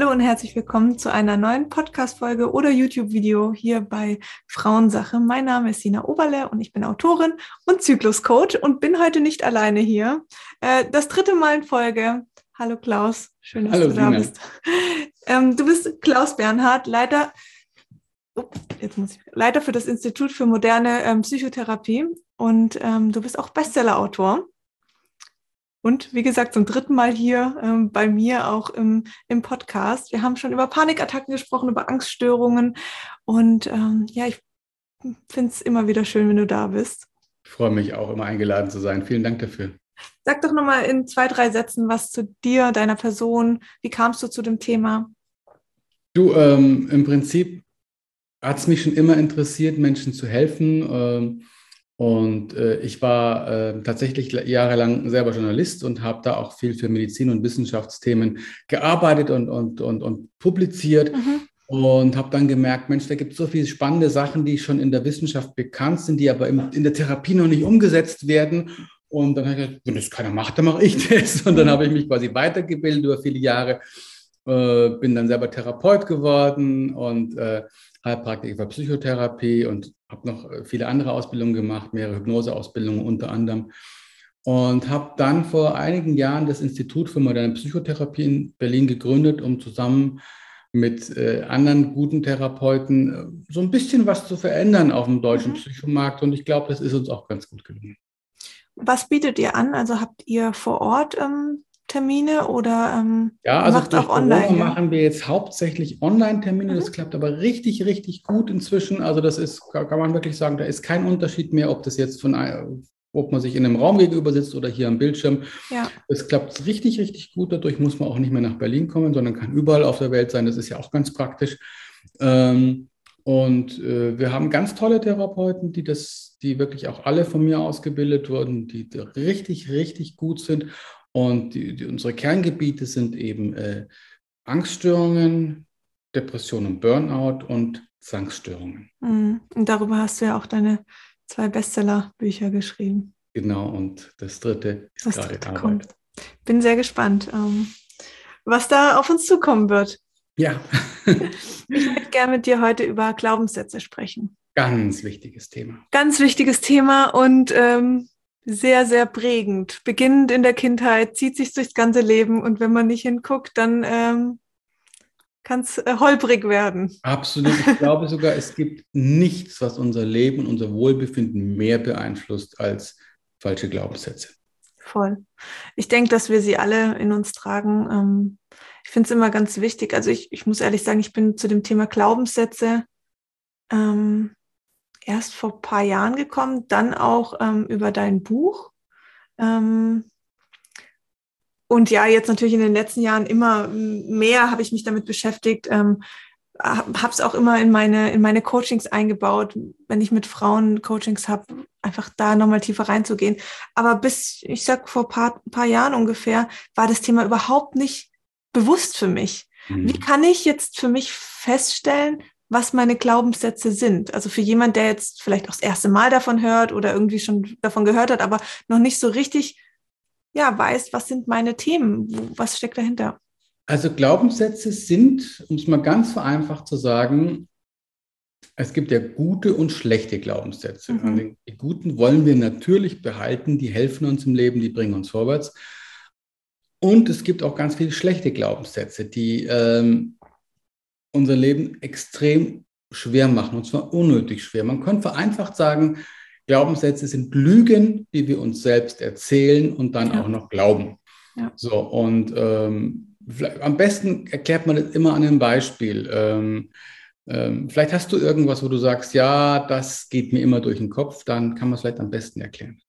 Hallo und herzlich willkommen zu einer neuen Podcast-Folge oder YouTube-Video hier bei Frauensache. Mein Name ist Sina Oberle und ich bin Autorin und Zykluscoach und bin heute nicht alleine hier. Äh, das dritte Mal in Folge. Hallo Klaus, schön, dass Hallo, du da Sina. bist. Ähm, du bist Klaus Bernhard, Leiter, oh, jetzt muss ich, Leiter für das Institut für moderne ähm, Psychotherapie und ähm, du bist auch Bestseller-Autor. Und wie gesagt, zum dritten Mal hier ähm, bei mir auch im, im Podcast. Wir haben schon über Panikattacken gesprochen, über Angststörungen. Und ähm, ja, ich finde es immer wieder schön, wenn du da bist. Ich freue mich auch, immer eingeladen zu sein. Vielen Dank dafür. Sag doch nochmal in zwei, drei Sätzen was zu dir, deiner Person. Wie kamst du zu dem Thema? Du, ähm, im Prinzip hat es mich schon immer interessiert, Menschen zu helfen. Und äh, ich war äh, tatsächlich jahrelang selber Journalist und habe da auch viel für Medizin- und Wissenschaftsthemen gearbeitet und, und, und, und publiziert. Mhm. Und habe dann gemerkt, Mensch, da gibt es so viele spannende Sachen, die schon in der Wissenschaft bekannt sind, die aber im, in der Therapie noch nicht umgesetzt werden. Und dann habe ich gesagt, wenn das keiner macht, dann mache ich das. Und dann habe ich mich quasi weitergebildet über viele Jahre, äh, bin dann selber Therapeut geworden und äh, Heilpraktiker für Psychotherapie und habe noch äh, viele andere Ausbildungen gemacht, mehrere Hypnoseausbildungen unter anderem. Und habe dann vor einigen Jahren das Institut für moderne Psychotherapie in Berlin gegründet, um zusammen mit äh, anderen guten Therapeuten äh, so ein bisschen was zu verändern auf dem deutschen Mhm. Psychomarkt. Und ich glaube, das ist uns auch ganz gut gelungen. Was bietet ihr an? Also habt ihr vor Ort ähm, Termine oder ähm, Ja, also macht auch online? Corona ja? machen wir jetzt hauptsächlich Online-Termine. Mhm. Das klappt aber richtig, richtig gut inzwischen. Also das ist, kann man wirklich sagen, da ist kein Unterschied mehr, ob das jetzt von, ein- ob man sich in einem Raum gegenüber sitzt oder hier am Bildschirm. Ja. Es klappt richtig, richtig gut. Dadurch muss man auch nicht mehr nach Berlin kommen, sondern kann überall auf der Welt sein. Das ist ja auch ganz praktisch. Ähm, und äh, wir haben ganz tolle Therapeuten, die das, die wirklich auch alle von mir ausgebildet wurden, die richtig, richtig gut sind. Und die, die, unsere Kerngebiete sind eben äh, Angststörungen, Depression und Burnout und Zwangsstörungen. Mhm. Und darüber hast du ja auch deine zwei Bestseller-Bücher geschrieben. Genau, und das dritte ist Das gerade dritte Arbeit. kommt. Bin sehr gespannt, ähm, was da auf uns zukommen wird. Ja, Ich möchte gerne mit dir heute über Glaubenssätze sprechen. ganz wichtiges Thema. Ganz wichtiges Thema und ähm, sehr, sehr prägend. Beginnend in der Kindheit, zieht sich durchs ganze Leben und wenn man nicht hinguckt, dann ähm, kann es äh, holprig werden. Absolut. Ich glaube sogar, es gibt nichts, was unser Leben und unser Wohlbefinden mehr beeinflusst als falsche Glaubenssätze. Voll. Ich denke, dass wir sie alle in uns tragen. Ähm, ich finde es immer ganz wichtig. Also ich, ich muss ehrlich sagen, ich bin zu dem Thema Glaubenssätze ähm, erst vor ein paar Jahren gekommen, dann auch ähm, über dein Buch. Ähm, und ja, jetzt natürlich in den letzten Jahren immer mehr habe ich mich damit beschäftigt. Ähm, habe es auch immer in meine, in meine Coachings eingebaut, wenn ich mit Frauen Coachings habe, einfach da nochmal tiefer reinzugehen. Aber bis, ich sag, vor paar, paar Jahren ungefähr, war das Thema überhaupt nicht bewusst für mich. Wie kann ich jetzt für mich feststellen, was meine Glaubenssätze sind? Also für jemand, der jetzt vielleicht auch das erste Mal davon hört oder irgendwie schon davon gehört hat, aber noch nicht so richtig, ja, weiß, was sind meine Themen? Was steckt dahinter? Also Glaubenssätze sind, um es mal ganz vereinfacht zu sagen, es gibt ja gute und schlechte Glaubenssätze. Mhm. Die guten wollen wir natürlich behalten, die helfen uns im Leben, die bringen uns vorwärts. Und es gibt auch ganz viele schlechte Glaubenssätze, die ähm, unser Leben extrem schwer machen, und zwar unnötig schwer. Man könnte vereinfacht sagen, Glaubenssätze sind Lügen, die wir uns selbst erzählen und dann Ja. auch noch glauben. Ja. So, und ähm, am besten erklärt man das immer an einem Beispiel. Ähm, ähm, vielleicht hast du irgendwas, wo du sagst, ja, das geht mir immer durch den Kopf, dann kann man es vielleicht am besten erklären.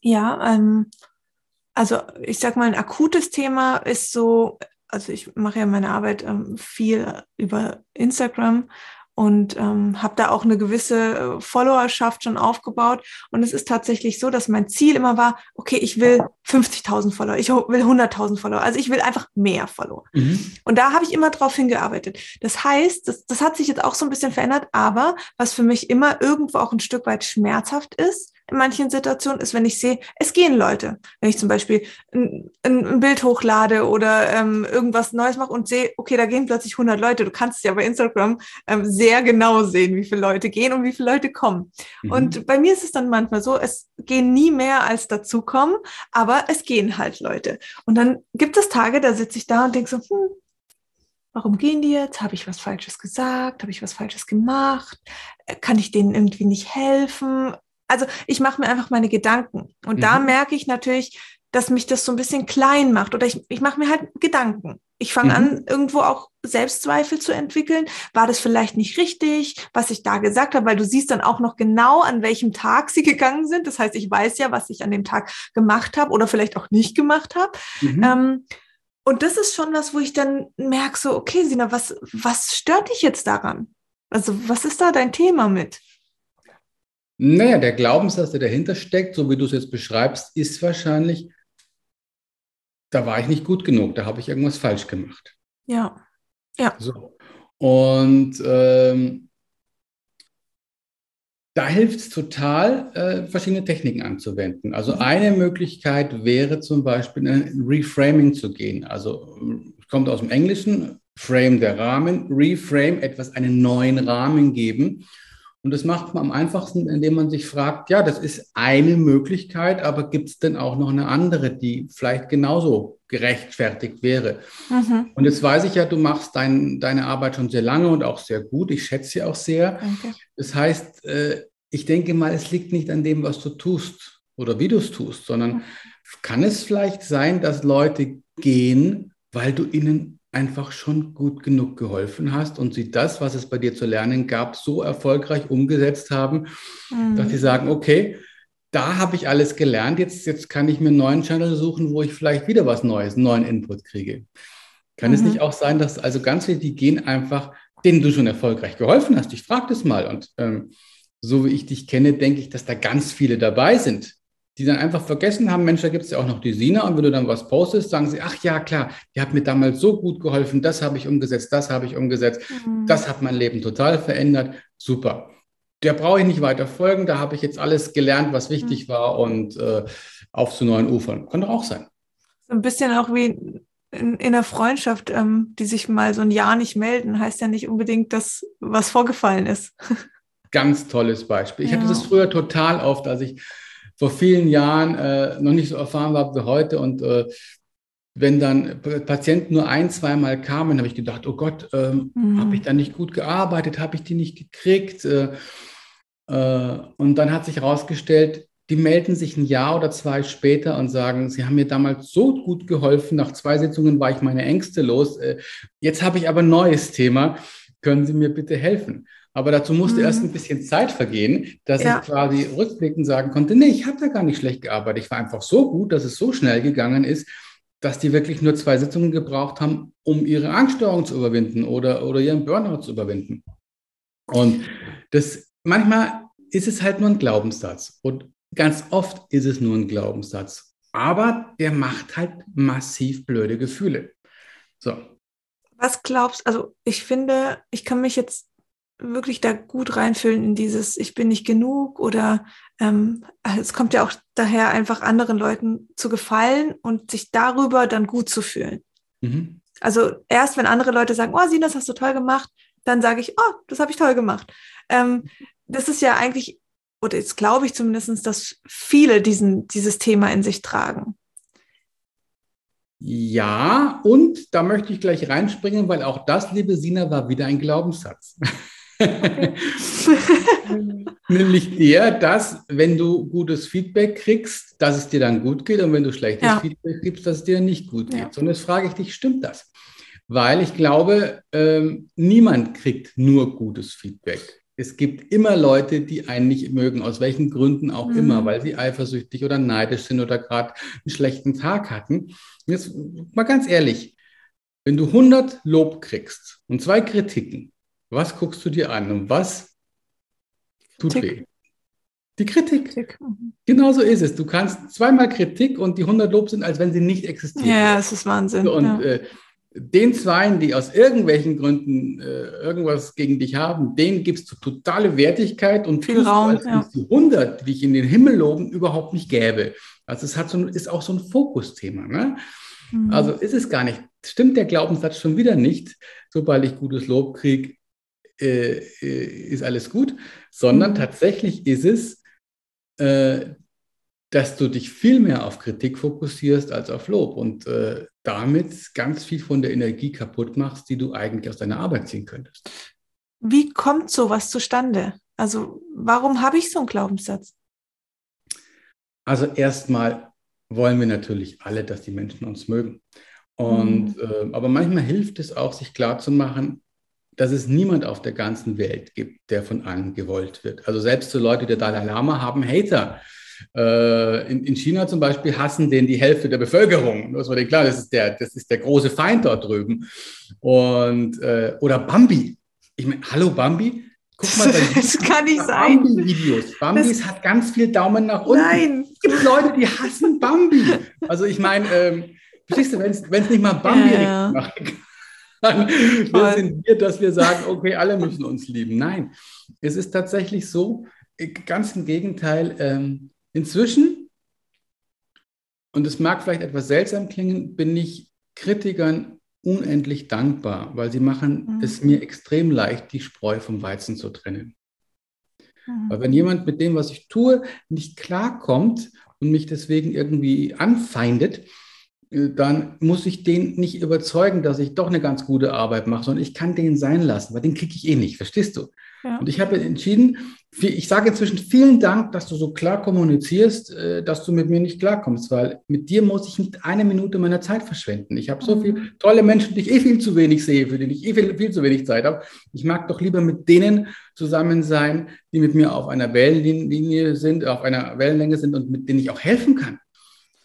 Ja, ähm, also ich sag mal, ein akutes Thema ist so, also ich mache ja meine Arbeit ähm, viel über Instagram und ähm, habe da auch eine gewisse äh, Followerschaft schon aufgebaut. Und es ist tatsächlich so, dass mein Ziel immer war, okay, ich will 50.000 Follower, ich will 100.000 Follower, also ich will einfach mehr Follower. Mhm. Und da habe ich immer drauf hingearbeitet. Das heißt, das, das hat sich jetzt auch so ein bisschen verändert, aber was für mich immer irgendwo auch ein Stück weit schmerzhaft ist, in manchen Situationen, ist, wenn ich sehe, es gehen Leute. Wenn ich zum Beispiel ein, ein Bild hochlade oder ähm, irgendwas Neues mache und sehe, okay, da gehen plötzlich 100 Leute. Du kannst ja bei Instagram ähm, sehr genau sehen, wie viele Leute gehen und wie viele Leute kommen. Mhm. Und bei mir ist es dann manchmal so, es gehen nie mehr als dazukommen, aber es gehen halt Leute. Und dann gibt es Tage, da sitze ich da und denke so, hm, Warum gehen die jetzt? Habe ich was Falsches gesagt? Habe ich was Falsches gemacht? Äh, kann ich denen irgendwie nicht helfen? Also ich mache mir einfach meine Gedanken. Und mhm. da merke ich natürlich, dass mich das so ein bisschen klein macht. Oder ich, ich mache mir halt Gedanken. Ich fange mhm. an, irgendwo auch Selbstzweifel zu entwickeln. War das vielleicht nicht richtig, was ich da gesagt habe? Weil du siehst dann auch noch genau, an welchem Tag sie gegangen sind. Das heißt, ich weiß ja, was ich an dem Tag gemacht habe oder vielleicht auch nicht gemacht habe. Mhm. Ähm, und das ist schon was, wo ich dann merke, so, okay, Sina, was, was stört dich jetzt daran? Also, was ist da dein Thema mit? Naja, der Glaubenssatz, der dahinter steckt, so wie du es jetzt beschreibst, ist wahrscheinlich, da war ich nicht gut genug, da habe ich irgendwas falsch gemacht. Ja. Ja. So. Und ähm, da hilft es total, äh, verschiedene Techniken anzuwenden. Also mhm. eine Möglichkeit wäre zum Beispiel ein Reframing zu gehen. Also es kommt aus dem Englischen, Frame der Rahmen, Reframe, etwas einen neuen Rahmen geben. Und das macht man am einfachsten, indem man sich fragt, ja, das ist eine Möglichkeit, aber gibt es denn auch noch eine andere, die vielleicht genauso gerechtfertigt wäre? Mhm. Und jetzt weiß ich ja, du machst dein, deine Arbeit schon sehr lange und auch sehr gut. Ich schätze sie auch sehr. Danke. Das heißt, äh, ich denke mal, es liegt nicht an dem, was du tust oder wie du es tust, sondern mhm. kann es vielleicht sein, dass Leute gehen, weil du ihnen einfach schon gut genug geholfen hast und sie das, was es bei dir zu lernen gab, so erfolgreich umgesetzt haben, mhm. dass sie sagen, okay, da habe ich alles gelernt, jetzt, jetzt kann ich mir einen neuen Channel suchen, wo ich vielleicht wieder was Neues, einen neuen Input kriege. Kann mhm. es nicht auch sein, dass also ganz viele, die gehen einfach, denen du schon erfolgreich geholfen hast? Ich frage das mal und ähm, so wie ich dich kenne, denke ich, dass da ganz viele dabei sind, die dann einfach vergessen haben, Mensch, da gibt es ja auch noch die Sina und wenn du dann was postest, sagen sie, ach ja, klar, die hat mir damals so gut geholfen, das habe ich umgesetzt, das habe ich umgesetzt, mhm. das hat mein Leben total verändert, super. Der brauche ich nicht weiter folgen, da habe ich jetzt alles gelernt, was wichtig mhm. war und äh, auf zu neuen Ufern. Kann doch auch sein. So ein bisschen auch wie in, in der Freundschaft, ähm, die sich mal so ein Jahr nicht melden, heißt ja nicht unbedingt, dass was vorgefallen ist. Ganz tolles Beispiel. Ich ja. hatte das früher total oft, als ich vor vielen Jahren äh, noch nicht so erfahren war wie heute. Und äh, wenn dann Patienten nur ein, zweimal kamen, habe ich gedacht, oh Gott, ähm, mhm. habe ich da nicht gut gearbeitet, habe ich die nicht gekriegt? Äh, äh, und dann hat sich herausgestellt, die melden sich ein Jahr oder zwei später und sagen, sie haben mir damals so gut geholfen, nach zwei Sitzungen war ich meine Ängste los, äh, jetzt habe ich aber ein neues Thema, können Sie mir bitte helfen? Aber dazu musste mhm. erst ein bisschen Zeit vergehen, dass ja. ich quasi rückblickend sagen konnte, nee, ich habe da gar nicht schlecht gearbeitet. Ich war einfach so gut, dass es so schnell gegangen ist, dass die wirklich nur zwei Sitzungen gebraucht haben, um ihre Angststörung zu überwinden oder, oder ihren Burnout zu überwinden. Und das manchmal ist es halt nur ein Glaubenssatz. Und ganz oft ist es nur ein Glaubenssatz. Aber der macht halt massiv blöde Gefühle. So. Was glaubst, also ich finde, ich kann mich jetzt wirklich da gut reinfühlen in dieses Ich bin nicht genug oder ähm, es kommt ja auch daher einfach anderen Leuten zu gefallen und sich darüber dann gut zu fühlen. Mhm. Also erst wenn andere Leute sagen, oh Sina, das hast du toll gemacht, dann sage ich, oh, das habe ich toll gemacht. Ähm, das ist ja eigentlich, oder jetzt glaube ich zumindest, dass viele diesen, dieses Thema in sich tragen. Ja, und da möchte ich gleich reinspringen, weil auch das, liebe Sina, war wieder ein Glaubenssatz. Nämlich der, dass, wenn du gutes Feedback kriegst, dass es dir dann gut geht und wenn du schlechtes ja. Feedback gibst, dass es dir nicht gut ja. geht. Und jetzt frage ich dich, stimmt das? Weil ich glaube, ähm, niemand kriegt nur gutes Feedback. Es gibt immer Leute, die einen nicht mögen, aus welchen Gründen auch mhm. immer, weil sie eifersüchtig oder neidisch sind oder gerade einen schlechten Tag hatten. Jetzt mal ganz ehrlich, wenn du 100 Lob kriegst und zwei Kritiken, was guckst du dir an und was tut Kritik. weh? Die Kritik. Kritik. Mhm. Genau so ist es. Du kannst zweimal Kritik und die 100 Lob sind, als wenn sie nicht existieren. Ja, es ist Wahnsinn. Und ja. äh, den Zweien, die aus irgendwelchen Gründen äh, irgendwas gegen dich haben, denen gibst du totale Wertigkeit und viel Raum. Du, als die 100, die ich in den Himmel loben, überhaupt nicht gäbe. Also es hat so, ist auch so ein Fokusthema. Ne? Mhm. Also ist es gar nicht. Stimmt der Glaubenssatz schon wieder nicht, sobald ich gutes Lob kriege, äh, äh, ist alles gut, sondern mhm. tatsächlich ist es, äh, dass du dich viel mehr auf Kritik fokussierst als auf Lob und äh, damit ganz viel von der Energie kaputt machst, die du eigentlich aus deiner Arbeit ziehen könntest. Wie kommt sowas zustande? Also warum habe ich so einen Glaubenssatz? Also erstmal wollen wir natürlich alle, dass die Menschen uns mögen. Und, mhm. äh, aber manchmal hilft es auch, sich klarzumachen, dass es niemand auf der ganzen Welt gibt, der von allen gewollt wird. Also selbst so Leute, die der Dalai Lama haben Hater. Äh, in, in, China zum Beispiel hassen den die Hälfte der Bevölkerung. Das war dir klar, das ist der, das ist der große Feind dort drüben. Und, äh, oder Bambi. Ich meine, hallo Bambi, Guck mal, das kann nicht sein. Bambi-Videos. Bambis das hat ganz viel Daumen nach unten. Nein. Es gibt Leute, die hassen Bambi. Also ich meine, ähm, verstehst du, wenn es nicht mal Bambi ja, ja. machen kann, dann sind wir, dass wir sagen, okay, alle müssen uns lieben. Nein, es ist tatsächlich so, äh, ganz im Gegenteil, ähm, inzwischen, und es mag vielleicht etwas seltsam klingen, bin ich Kritikern unendlich dankbar, weil sie machen mhm. es mir extrem leicht, die Spreu vom Weizen zu trennen. Mhm. Weil wenn jemand mit dem, was ich tue, nicht klarkommt und mich deswegen irgendwie anfeindet, dann muss ich den nicht überzeugen, dass ich doch eine ganz gute Arbeit mache, sondern ich kann den sein lassen, weil den kriege ich eh nicht, verstehst du? Ja. Und ich habe entschieden, ich sage inzwischen vielen Dank, dass du so klar kommunizierst, äh, dass du mit mir nicht klarkommst, weil mit dir muss ich nicht eine Minute meiner Zeit verschwenden. Ich habe so viele mhm. tolle Menschen, die ich eh viel zu wenig sehe, für die ich eh viel, viel zu wenig Zeit habe. Ich mag doch lieber mit denen zusammen sein, die mit mir auf einer Wellenlinie sind, auf einer Wellenlänge sind und mit denen ich auch helfen kann.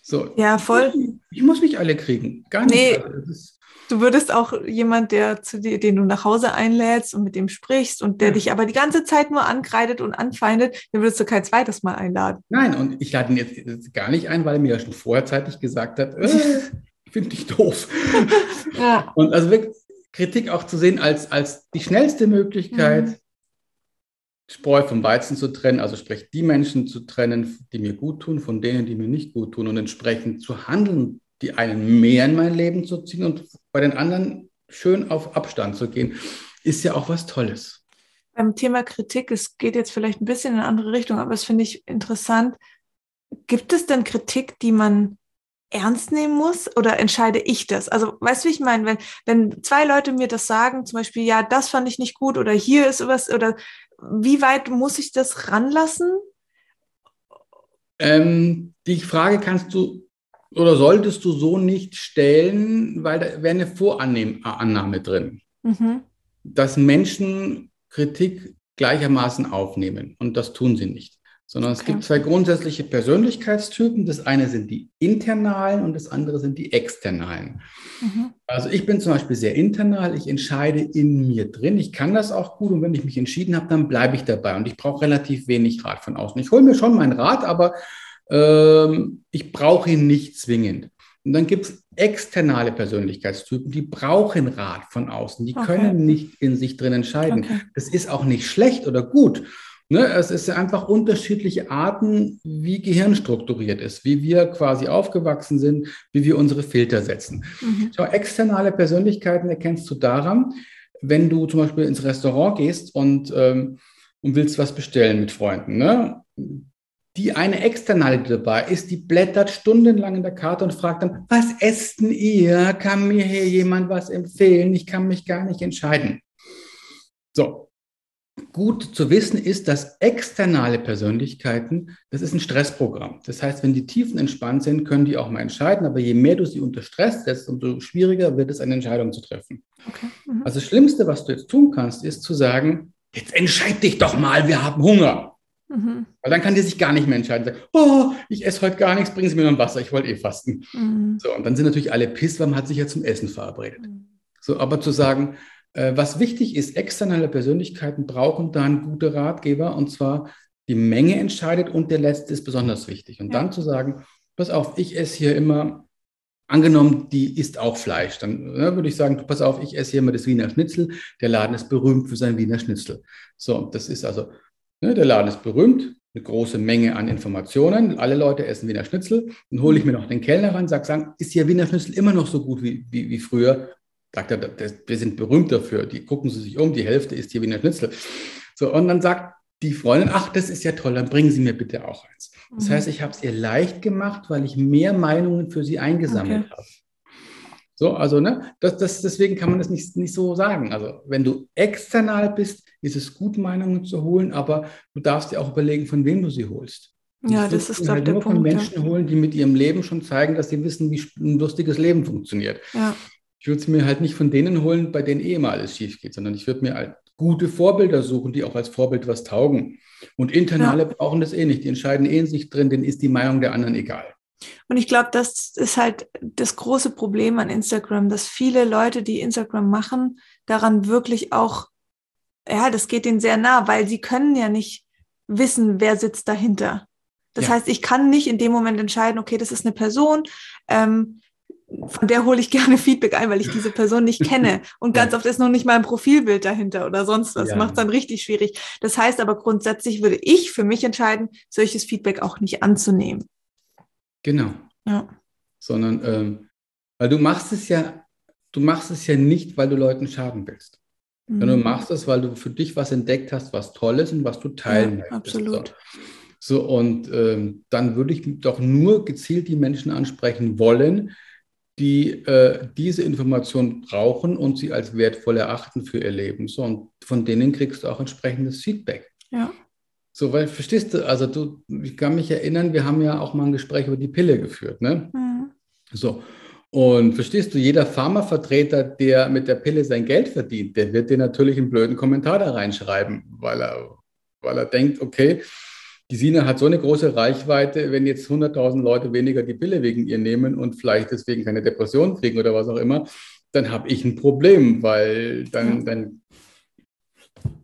So. Ja, voll. Ich muss nicht alle kriegen. Gar nicht. Nee. Also Du würdest auch jemand, der zu dir, den du nach Hause einlädst und mit dem sprichst und der ja. dich aber die ganze Zeit nur ankreidet und anfeindet, den würdest du kein zweites Mal einladen. Nein, und ich lade ihn jetzt gar nicht ein, weil er mir ja schon vorher zeitig gesagt hat, äh, finde ich doof. ja. Und also wirklich Kritik auch zu sehen als, als die schnellste Möglichkeit, mhm. Spreu vom Weizen zu trennen, also sprich die Menschen zu trennen, die mir gut tun, von denen, die mir nicht gut tun und entsprechend zu handeln, die einen mehr in mein Leben zu ziehen und bei den anderen schön auf Abstand zu gehen, ist ja auch was Tolles. Beim Thema Kritik, es geht jetzt vielleicht ein bisschen in eine andere Richtung, aber es finde ich interessant. Gibt es denn Kritik, die man ernst nehmen muss oder entscheide ich das? Also, weißt du, wie ich meine? Wenn, wenn zwei Leute mir das sagen, zum Beispiel, ja, das fand ich nicht gut oder hier ist was, oder wie weit muss ich das ranlassen? Ähm, die Frage kannst du oder solltest du so nicht stellen, weil da wäre eine Vorannahme drin, mhm. dass Menschen Kritik gleichermaßen aufnehmen. Und das tun sie nicht. Sondern okay. es gibt zwei grundsätzliche Persönlichkeitstypen. Das eine sind die internalen und das andere sind die externalen. Mhm. Also ich bin zum Beispiel sehr internal. Ich entscheide in mir drin. Ich kann das auch gut. Und wenn ich mich entschieden habe, dann bleibe ich dabei. Und ich brauche relativ wenig Rat von außen. Ich hole mir schon meinen Rat, aber ähm, ich brauche ihn nicht zwingend. Und dann gibt es externale Persönlichkeitstypen, die brauchen Rat von außen. Die okay. können nicht in sich drin entscheiden. Okay. Das ist auch nicht schlecht oder gut. Ne, es ist einfach unterschiedliche Arten, wie Gehirn strukturiert ist, wie wir quasi aufgewachsen sind, wie wir unsere Filter setzen. Mhm. Schau, externe Persönlichkeiten erkennst du daran, wenn du zum Beispiel ins Restaurant gehst und, ähm, und willst was bestellen mit Freunden. Ne? die eine externe dabei ist, die blättert stundenlang in der Karte und fragt dann, was essen ihr? Kann mir hier jemand was empfehlen? Ich kann mich gar nicht entscheiden. So, gut zu wissen ist, dass externe Persönlichkeiten, das ist ein Stressprogramm. Das heißt, wenn die Tiefen entspannt sind, können die auch mal entscheiden, aber je mehr du sie unter Stress setzt, umso schwieriger wird es, eine Entscheidung zu treffen. Okay. Mhm. Also das Schlimmste, was du jetzt tun kannst, ist zu sagen, jetzt entscheid dich doch mal, wir haben Hunger. Mhm. Weil dann kann die sich gar nicht mehr entscheiden. Sagen, oh, ich esse heute gar nichts, bringen Sie mir noch ein Wasser, ich wollte eh fasten. Mhm. So, und dann sind natürlich alle piss, weil man hat sich ja zum Essen verabredet. Mhm. So, aber zu sagen, was wichtig ist, externe Persönlichkeiten brauchen dann gute Ratgeber und zwar die Menge entscheidet und der letzte ist besonders wichtig. Und ja. dann zu sagen, pass auf, ich esse hier immer angenommen, die isst auch Fleisch, dann ne, würde ich sagen, pass auf, ich esse hier mal das Wiener Schnitzel. Der Laden ist berühmt für sein Wiener Schnitzel. So, das ist also, ne, der Laden ist berühmt, eine große Menge an Informationen. Alle Leute essen Wiener Schnitzel. Dann hole ich mir noch den Kellner ran, sage, sagen, ist hier Wiener Schnitzel immer noch so gut wie, wie, wie früher? Sagt er, wir sind berühmt dafür. Die gucken sie sich um, die Hälfte ist hier Wiener Schnitzel. So, und dann sagt die Freundin, ach, das ist ja toll, dann bringen Sie mir bitte auch eins. Das mhm. heißt, ich habe es ihr leicht gemacht, weil ich mehr Meinungen für sie eingesammelt okay. habe. So, also, ne, das, das, deswegen kann man das nicht, nicht so sagen. Also, wenn du external bist, ist es gut, Meinungen zu holen, aber du darfst dir auch überlegen, von wem du sie holst. Ja, das ist halt nur Punkt, von Menschen ja. holen, die mit ihrem Leben schon zeigen, dass sie wissen, wie ein lustiges Leben funktioniert. Ja. Ich würde es mir halt nicht von denen holen, bei denen eh immer alles schief geht, sondern ich würde mir halt gute Vorbilder suchen, die auch als Vorbild was taugen. Und Internale ja. brauchen das eh nicht. Die entscheiden eh in sich drin, denen ist die Meinung der anderen egal. Und ich glaube, das ist halt das große Problem an Instagram, dass viele Leute, die Instagram machen, daran wirklich auch, ja, das geht ihnen sehr nah, weil sie können ja nicht wissen, wer sitzt dahinter. Das ja. heißt, ich kann nicht in dem Moment entscheiden, okay, das ist eine Person, ähm, von der hole ich gerne Feedback ein, weil ich diese Person nicht kenne. Und ganz oft ist noch nicht mal ein Profilbild dahinter oder sonst was. Ja. Macht es dann richtig schwierig. Das heißt aber grundsätzlich würde ich für mich entscheiden, solches Feedback auch nicht anzunehmen. Genau. Ja. Sondern, ähm, weil du machst es ja, du machst es ja nicht, weil du Leuten schaden willst. Mhm. Sondern du machst es, weil du für dich was entdeckt hast, was toll ist und was du teilen ja, möchtest. Absolut. So, so und ähm, dann würde ich doch nur gezielt die Menschen ansprechen wollen, die äh, diese Information brauchen und sie als wertvoll erachten für ihr Leben. So, und von denen kriegst du auch entsprechendes Feedback. Ja. So, weil, verstehst du, also du, ich kann mich erinnern, wir haben ja auch mal ein Gespräch über die Pille geführt, ne? Mhm. So. Und verstehst du, jeder Pharmavertreter, der mit der Pille sein Geld verdient, der wird dir natürlich einen blöden Kommentar da reinschreiben, weil er, weil er denkt, okay, die Sina hat so eine große Reichweite, wenn jetzt 100.000 Leute weniger die Pille wegen ihr nehmen und vielleicht deswegen keine Depression kriegen oder was auch immer, dann habe ich ein Problem, weil dann, dann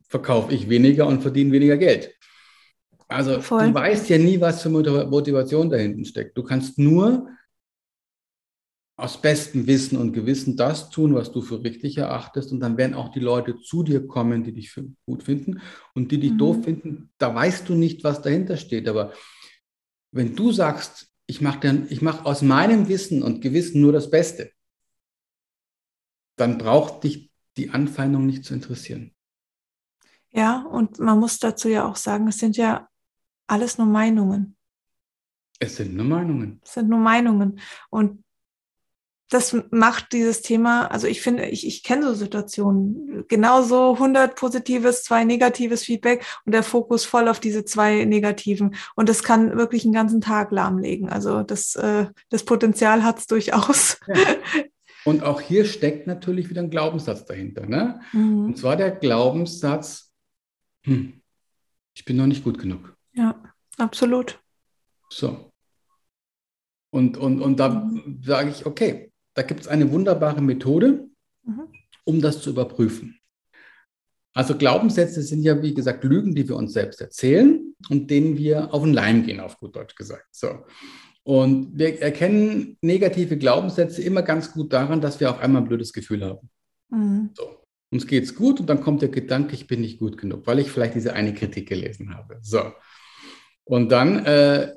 verkaufe ich weniger und verdiene weniger Geld. Also Voll. du weißt ja nie, was für Motivation dahinten steckt. Du kannst nur aus bestem Wissen und Gewissen das tun, was du für richtig erachtest. Und dann werden auch die Leute zu dir kommen, die dich für gut finden. Und die dich mhm. doof finden, da weißt du nicht, was dahinter steht. Aber wenn du sagst, ich mache mach aus meinem Wissen und Gewissen nur das Beste, dann braucht dich die Anfeindung nicht zu interessieren. Ja, und man muss dazu ja auch sagen, es sind ja alles nur Meinungen. Es sind nur Meinungen. Es sind nur Meinungen. Und das macht dieses Thema, also ich finde, ich, ich kenne so Situationen, genauso 100 positives, zwei negatives Feedback und der Fokus voll auf diese zwei negativen. Und das kann wirklich einen ganzen Tag lahmlegen. Also das, äh, das Potenzial hat es durchaus. Ja. Und auch hier steckt natürlich wieder ein Glaubenssatz dahinter. Ne? Mhm. Und zwar der Glaubenssatz, hm, ich bin noch nicht gut genug. Ja, absolut. So. Und, und, und da mhm. sage ich, okay, da gibt es eine wunderbare Methode, mhm. um das zu überprüfen. Also Glaubenssätze sind ja, wie gesagt, Lügen, die wir uns selbst erzählen und denen wir auf den Leim gehen, auf gut Deutsch gesagt. So. Und wir erkennen negative Glaubenssätze immer ganz gut daran, dass wir auf einmal ein blödes Gefühl haben. Mhm. So. Uns geht's gut und dann kommt der Gedanke, ich bin nicht gut genug, weil ich vielleicht diese eine Kritik gelesen habe. So. Und dann äh,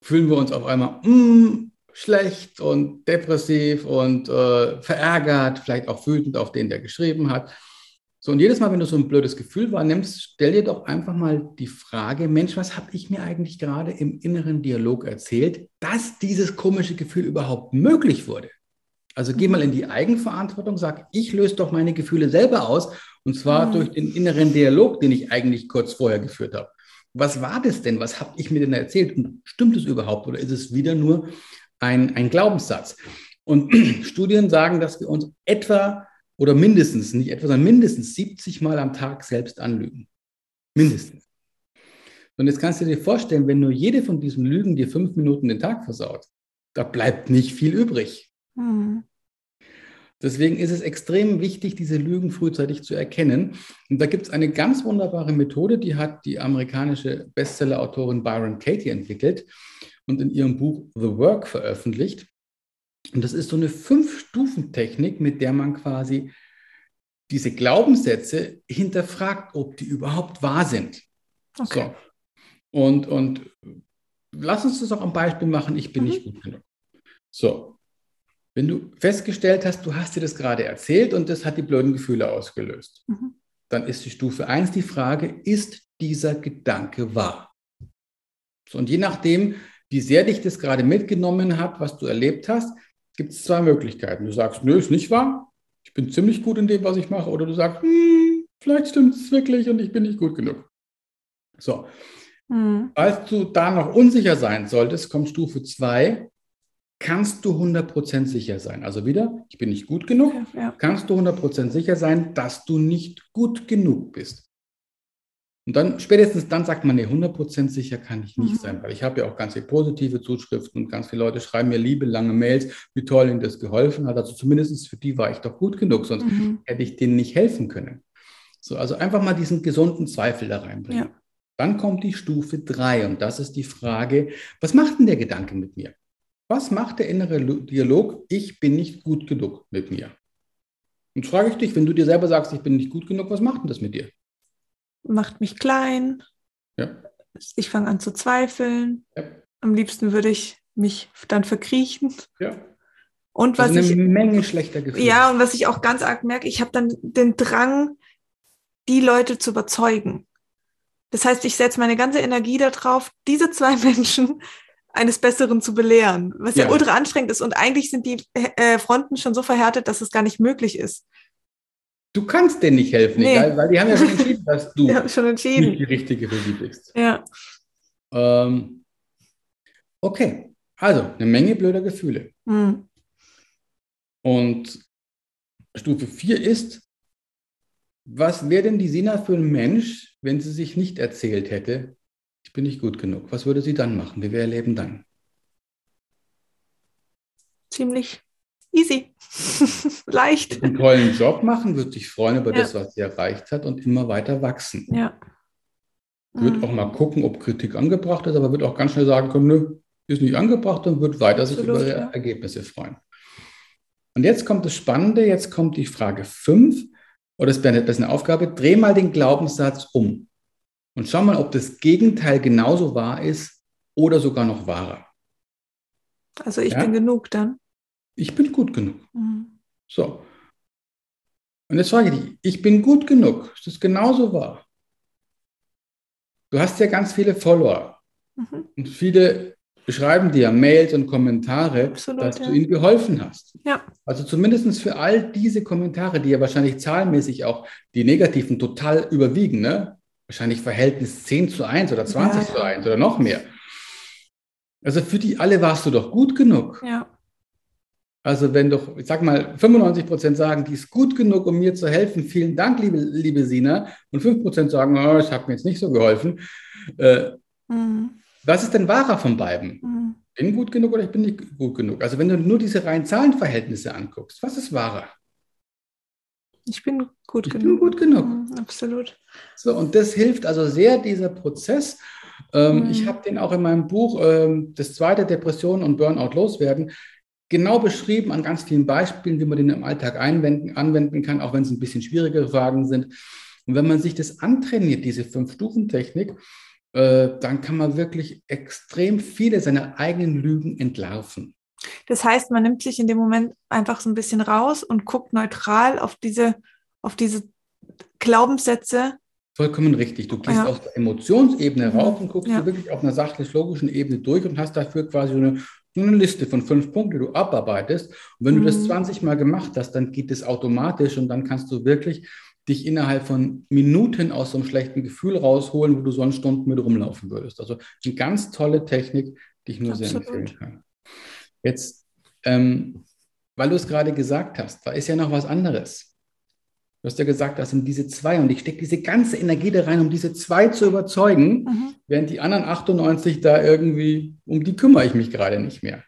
fühlen wir uns auf einmal, mm, schlecht und depressiv und äh, verärgert, vielleicht auch wütend auf den, der geschrieben hat. So, und jedes Mal, wenn du so ein blödes Gefühl wahrnimmst, stell dir doch einfach mal die Frage, Mensch, was habe ich mir eigentlich gerade im inneren Dialog erzählt, dass dieses komische Gefühl überhaupt möglich wurde? Also geh mal in die Eigenverantwortung, sag, ich löse doch meine Gefühle selber aus, und zwar mhm. durch den inneren Dialog, den ich eigentlich kurz vorher geführt habe. Was war das denn? Was habe ich mir denn erzählt? Und stimmt es überhaupt oder ist es wieder nur ein, ein Glaubenssatz. Und Studien sagen, dass wir uns etwa oder mindestens, nicht etwa, sondern mindestens 70 Mal am Tag selbst anlügen. Mindestens. Und jetzt kannst du dir vorstellen, wenn nur jede von diesen Lügen dir fünf Minuten den Tag versaut, da bleibt nicht viel übrig. Mhm. Deswegen ist es extrem wichtig, diese Lügen frühzeitig zu erkennen. Und da gibt es eine ganz wunderbare Methode, die hat die amerikanische Bestseller-Autorin Byron Katie entwickelt und in ihrem Buch The Work veröffentlicht. Und das ist so eine Fünf-Stufen-Technik, mit der man quasi diese Glaubenssätze hinterfragt, ob die überhaupt wahr sind. Okay. So. Und, und lass uns das auch am Beispiel machen, ich bin mhm. nicht gut genug. So, wenn du festgestellt hast, du hast dir das gerade erzählt und das hat die blöden Gefühle ausgelöst, mhm. dann ist die Stufe 1 die Frage, ist dieser Gedanke wahr? So, und je nachdem, wie sehr dich das gerade mitgenommen hat, was du erlebt hast, gibt es zwei Möglichkeiten. Du sagst, nö, ist nicht wahr, ich bin ziemlich gut in dem, was ich mache, oder du sagst, hm, vielleicht stimmt es wirklich und ich bin nicht gut genug. So, mhm. falls du da noch unsicher sein solltest, kommt Stufe 2, kannst du 100% sicher sein. Also wieder, ich bin nicht gut genug, ja, ja. kannst du 100% sicher sein, dass du nicht gut genug bist. Und dann, spätestens dann sagt man, nee, 100% sicher kann ich nicht mhm. sein, weil ich habe ja auch ganz viele positive Zuschriften und ganz viele Leute schreiben mir liebe, lange Mails, wie toll ihnen das geholfen hat. Also zumindest für die war ich doch gut genug, sonst mhm. hätte ich denen nicht helfen können. So, also einfach mal diesen gesunden Zweifel da reinbringen. Ja. Dann kommt die Stufe 3 und das ist die Frage, was macht denn der Gedanke mit mir? Was macht der innere Dialog, ich bin nicht gut genug mit mir? Und frage ich dich, wenn du dir selber sagst, ich bin nicht gut genug, was macht denn das mit dir? Macht mich klein. Ja. Ich fange an zu zweifeln. Ja. Am liebsten würde ich mich dann verkriechen. Ja. Und was also eine ich, Menge schlechter Gefühle. Ja, und was ich auch ganz arg merke, ich habe dann den Drang, die Leute zu überzeugen. Das heißt, ich setze meine ganze Energie darauf, diese zwei Menschen eines Besseren zu belehren, was ja, ja ultra anstrengend ist. Und eigentlich sind die äh, Fronten schon so verhärtet, dass es gar nicht möglich ist. Du kannst denen nicht helfen, nee. egal, weil die haben ja schon entschieden, dass du entschieden. nicht die Richtige für sie bist. Ja. Ähm, okay, also eine Menge blöder Gefühle. Mhm. Und Stufe 4 ist, was wäre denn die Sina für ein Mensch, wenn sie sich nicht erzählt hätte, ich bin nicht gut genug? Was würde sie dann machen? Wie wäre ihr Leben dann? Ziemlich easy, leicht. Einen tollen Job machen, wird sich freuen über ja. das, was sie erreicht hat und immer weiter wachsen. Ja. Wird mhm. auch mal gucken, ob Kritik angebracht ist, aber wird auch ganz schnell sagen können, nö, ist nicht angebracht und wird weiter Absolut, sich über ja. Ergebnisse freuen. Und jetzt kommt das Spannende, jetzt kommt die Frage 5, oder das ist eine Aufgabe, dreh mal den Glaubenssatz um und schau mal, ob das Gegenteil genauso wahr ist oder sogar noch wahrer. Also ich ja? bin genug dann ich bin gut genug. Mhm. So. Und jetzt frage ich dich, ich bin gut genug. Ist das genauso wahr? Du hast ja ganz viele Follower. Mhm. Und viele beschreiben dir Mails und Kommentare, Absolut, dass ja. du ihnen geholfen hast. Ja. Also zumindest für all diese Kommentare, die ja wahrscheinlich zahlenmäßig auch die negativen total überwiegen, ne? wahrscheinlich Verhältnis 10 zu 1 oder 20 ja, zu 1 oder noch mehr. Also für die alle warst du doch gut genug. Ja. Also wenn doch, ich sag mal, 95 Prozent sagen, die ist gut genug, um mir zu helfen, vielen Dank, liebe, liebe Sina, und 5 Prozent sagen, oh, es hat mir jetzt nicht so geholfen. Äh, mhm. Was ist denn wahrer von beiden? Mhm. Bin gut genug oder ich bin nicht gut genug? Also wenn du nur diese reinen Zahlenverhältnisse anguckst, was ist wahrer? Ich bin gut ich genug. Bin gut genug. Mhm, absolut. So, und das hilft also sehr, dieser Prozess. Ähm, ich mhm. habe den auch in meinem Buch, ähm, das zweite Depression und Burnout loswerden, genau beschrieben an ganz vielen Beispielen, wie man den im Alltag einwenden, anwenden kann, auch wenn es ein bisschen schwierigere Fragen sind. Und wenn man sich das antrainiert, diese Fünf-Stufen-Technik, äh, dann kann man wirklich extrem viele seiner eigenen Lügen entlarven. Das heißt, man nimmt sich in dem Moment einfach so ein bisschen raus und guckt neutral auf diese, auf diese Glaubenssätze. Vollkommen richtig. Du gehst ja. auf der Emotionsebene rauf und guckst ja. wirklich auf einer sachlich-logischen Ebene durch und hast dafür quasi so eine nur eine Liste von fünf Punkten, die du abarbeitest. Und wenn mhm. du das 20 mhm. Mal gemacht hast, dann geht es automatisch und dann kannst du wirklich dich innerhalb von Minuten aus so einem schlechten Gefühl rausholen, wo du sonst Stunden mit rumlaufen würdest. Also eine ganz tolle Technik, die ich nur Absolut. sehr empfehlen kann. Jetzt, ähm, weil du es gerade gesagt hast, da ist ja noch was anderes. Du hast ja gesagt, das sind diese zwei und ich stecke diese ganze Energie da rein, um diese zwei zu überzeugen, mhm. während die anderen 98 da irgendwie, um die kümmere ich mich gerade nicht mehr.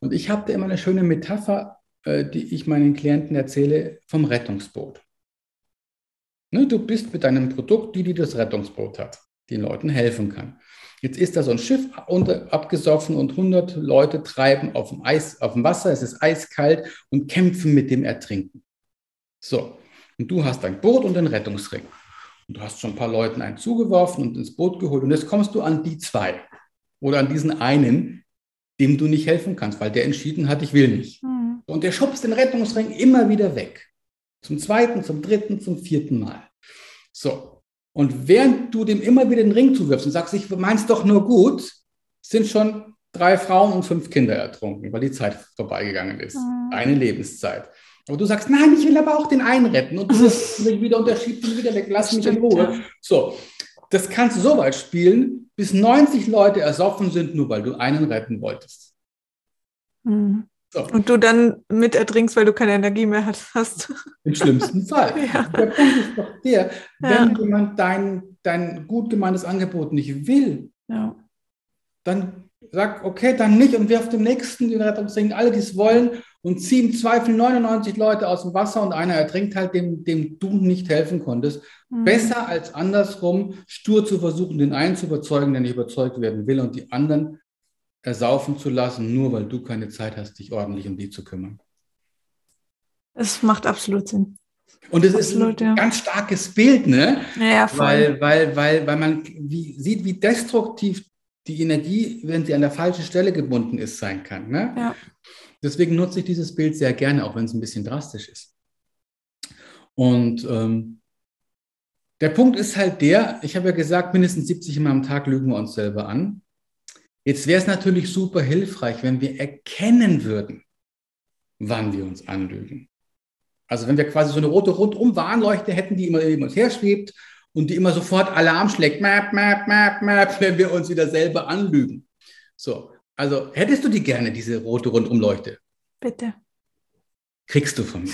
Und ich habe da immer eine schöne Metapher, äh, die ich meinen Klienten erzähle, vom Rettungsboot. Ne, du bist mit deinem Produkt die, die das Rettungsboot hat. den Leuten helfen kann. Jetzt ist da so ein Schiff unter, abgesoffen und 100 Leute treiben auf dem, Eis, auf dem Wasser, es ist eiskalt und kämpfen mit dem Ertrinken. So, und du hast ein Boot und einen Rettungsring. Und du hast schon ein paar Leuten einen zugeworfen und ins Boot geholt. Und jetzt kommst du an die zwei oder an diesen einen, dem du nicht helfen kannst, weil der entschieden hat, ich will nicht. Mhm. Und der schubst den Rettungsring immer wieder weg. Zum zweiten, zum dritten, zum vierten Mal. So. Und während du dem immer wieder den Ring zuwirfst und sagst, ich mein's doch nur gut, sind schon drei Frauen und fünf Kinder ertrunken, weil die Zeit vorbeigegangen ist. Mhm. Eine Lebenszeit. Aber du sagst, nein, ich will aber auch den einen retten. Und du mich wieder unterschiebst ihn wieder weg, lass mich in Ruhe. So, das kannst du so weit spielen, bis 90 Leute ersoffen sind, nur weil du einen retten wolltest. Mhm. So. Und du dann mit ertrinkst, weil du keine Energie mehr hast. Im schlimmsten Fall. ja. Der Punkt ist doch der, wenn ja. jemand dein, dein gut gemeintes Angebot nicht will, ja. dann sag, okay, dann nicht und wirf dem Nächsten den Rettungsring, alle, die es wollen, und zieh im Zweifel 99 Leute aus dem Wasser und einer ertrinkt halt, dem, dem du nicht helfen konntest. Mhm. Besser als andersrum, stur zu versuchen, den einen zu überzeugen, der nicht überzeugt werden will und die anderen ersaufen zu lassen, nur weil du keine Zeit hast, dich ordentlich um die zu kümmern. Es macht absolut Sinn. Und es ist ein ja. ganz starkes Bild, ne? Ja, voll. Weil, weil, weil, weil man wie, sieht, wie destruktiv die Energie, wenn sie an der falschen Stelle gebunden ist, sein kann. Ne? Ja. Deswegen nutze ich dieses Bild sehr gerne, auch wenn es ein bisschen drastisch ist. Und ähm, der Punkt ist halt der, ich habe ja gesagt, mindestens 70 Mal am Tag lügen wir uns selber an. Jetzt wäre es natürlich super hilfreich, wenn wir erkennen würden, wann wir uns anlügen. Also wenn wir quasi so eine rote Rundum-Warnleuchte hätten, die immer neben uns herschwebt und die immer sofort Alarm schlägt, map, map, map, map, wenn wir uns wieder selber anlügen. So, also hättest du die gerne, diese rote Rundumleuchte? Bitte. Kriegst du von mir.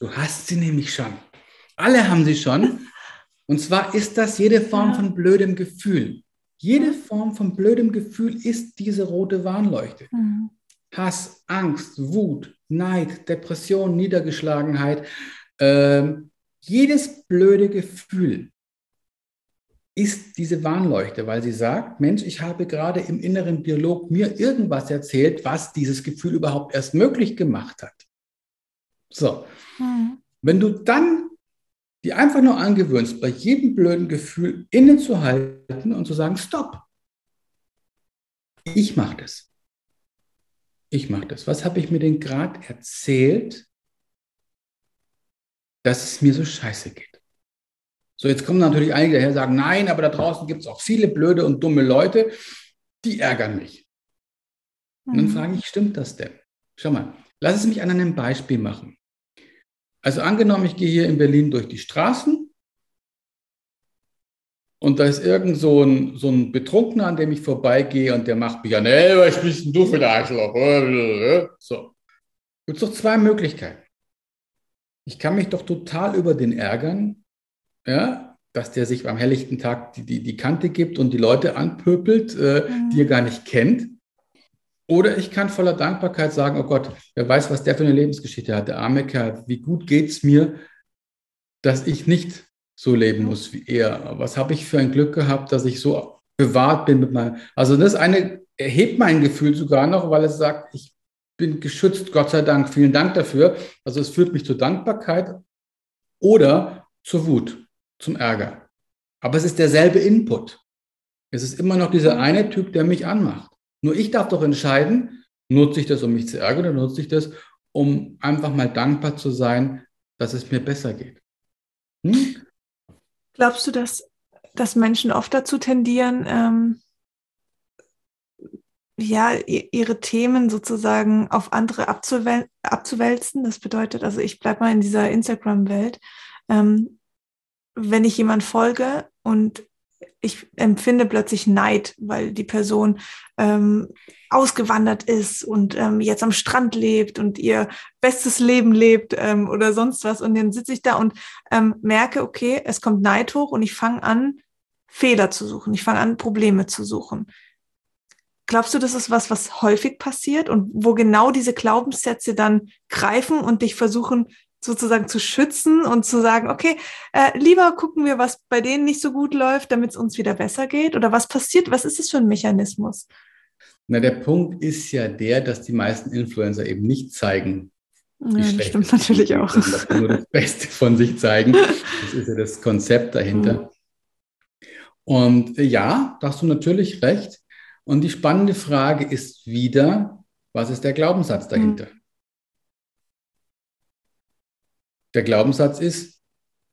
Du hast sie nämlich schon. Alle haben sie schon. Und zwar ist das jede Form ja. von blödem Gefühl. Jede Form von blödem Gefühl ist diese rote Warnleuchte. Mhm. Hass, Angst, Wut, Neid, Depression, Niedergeschlagenheit. Äh, jedes blöde Gefühl ist diese Warnleuchte, weil sie sagt, Mensch, ich habe gerade im inneren Dialog mir irgendwas erzählt, was dieses Gefühl überhaupt erst möglich gemacht hat. So, mhm. wenn du dann die einfach nur angewöhnst, bei jedem blöden Gefühl innezuhalten und zu sagen, stopp, ich mache das. Ich mache das. Was habe ich mir denn gerade erzählt, dass es mir so scheiße geht? So, jetzt kommen natürlich einige daher und sagen, nein, aber da draußen gibt es auch viele blöde und dumme Leute, die ärgern mich. Und dann mhm. frage ich, stimmt das denn? Schau mal, lass es mich an einem Beispiel machen. Also angenommen, ich gehe hier in Berlin durch die Straßen und da ist irgend so ein, so ein Betrunkener, an dem ich vorbeigehe und der macht mich an, ey, was bist denn du für ein Arschloch? So. Gibt es doch zwei Möglichkeiten. Ich kann mich doch total über den ärgern, ja, dass der sich am helllichten Tag die, die, die Kante gibt und die Leute anpöbelt, äh, mhm. die er gar nicht kennt. Oder ich kann voller Dankbarkeit sagen, oh Gott, wer weiß, was der für eine Lebensgeschichte hat, der arme Kerl, wie gut geht es mir, dass ich nicht so leben muss wie er. Was habe ich für ein Glück gehabt, dass ich so bewahrt bin mit meinem. Also das eine erhebt mein Gefühl sogar noch, weil es sagt, ich bin geschützt, Gott sei Dank, vielen Dank dafür. Also es führt mich zur Dankbarkeit oder zur Wut zum Ärger. Aber es ist derselbe Input. Es ist immer noch dieser eine Typ, der mich anmacht. Nur ich darf doch entscheiden, nutze ich das, um mich zu ärgern, oder nutze ich das, um einfach mal dankbar zu sein, dass es mir besser geht. Hm? Glaubst du, dass, dass Menschen oft dazu tendieren, ähm, ja, ihre Themen sozusagen auf andere abzuwäl abzuwälzen? Das bedeutet, also ich bleibe mal in dieser Instagram-Welt. Ähm, wenn ich jemand folge und ich empfinde plötzlich Neid, weil die Person ähm, ausgewandert ist und ähm, jetzt am Strand lebt und ihr bestes Leben lebt ähm, oder sonst was. Und dann sitze ich da und ähm, merke, okay, es kommt Neid hoch und ich fange an, Fehler zu suchen. Ich fange an, Probleme zu suchen. Glaubst du, das ist was, was häufig passiert und wo genau diese Glaubenssätze dann greifen und dich versuchen sozusagen zu schützen und zu sagen, okay, äh, lieber gucken wir, was bei denen nicht so gut läuft, damit es uns wieder besser geht? Oder was passiert? Was ist das für ein Mechanismus? Na, der Punkt ist ja der, dass die meisten Influencer eben nicht zeigen, ja, das stimmt natürlich auch. Dass nur das Beste von sich zeigen. Das ist ja das Konzept dahinter. Mhm. Und äh, ja, da hast du natürlich recht. Und die spannende Frage ist wieder, was ist der Glaubenssatz dahinter? Mhm. Der Glaubenssatz ist,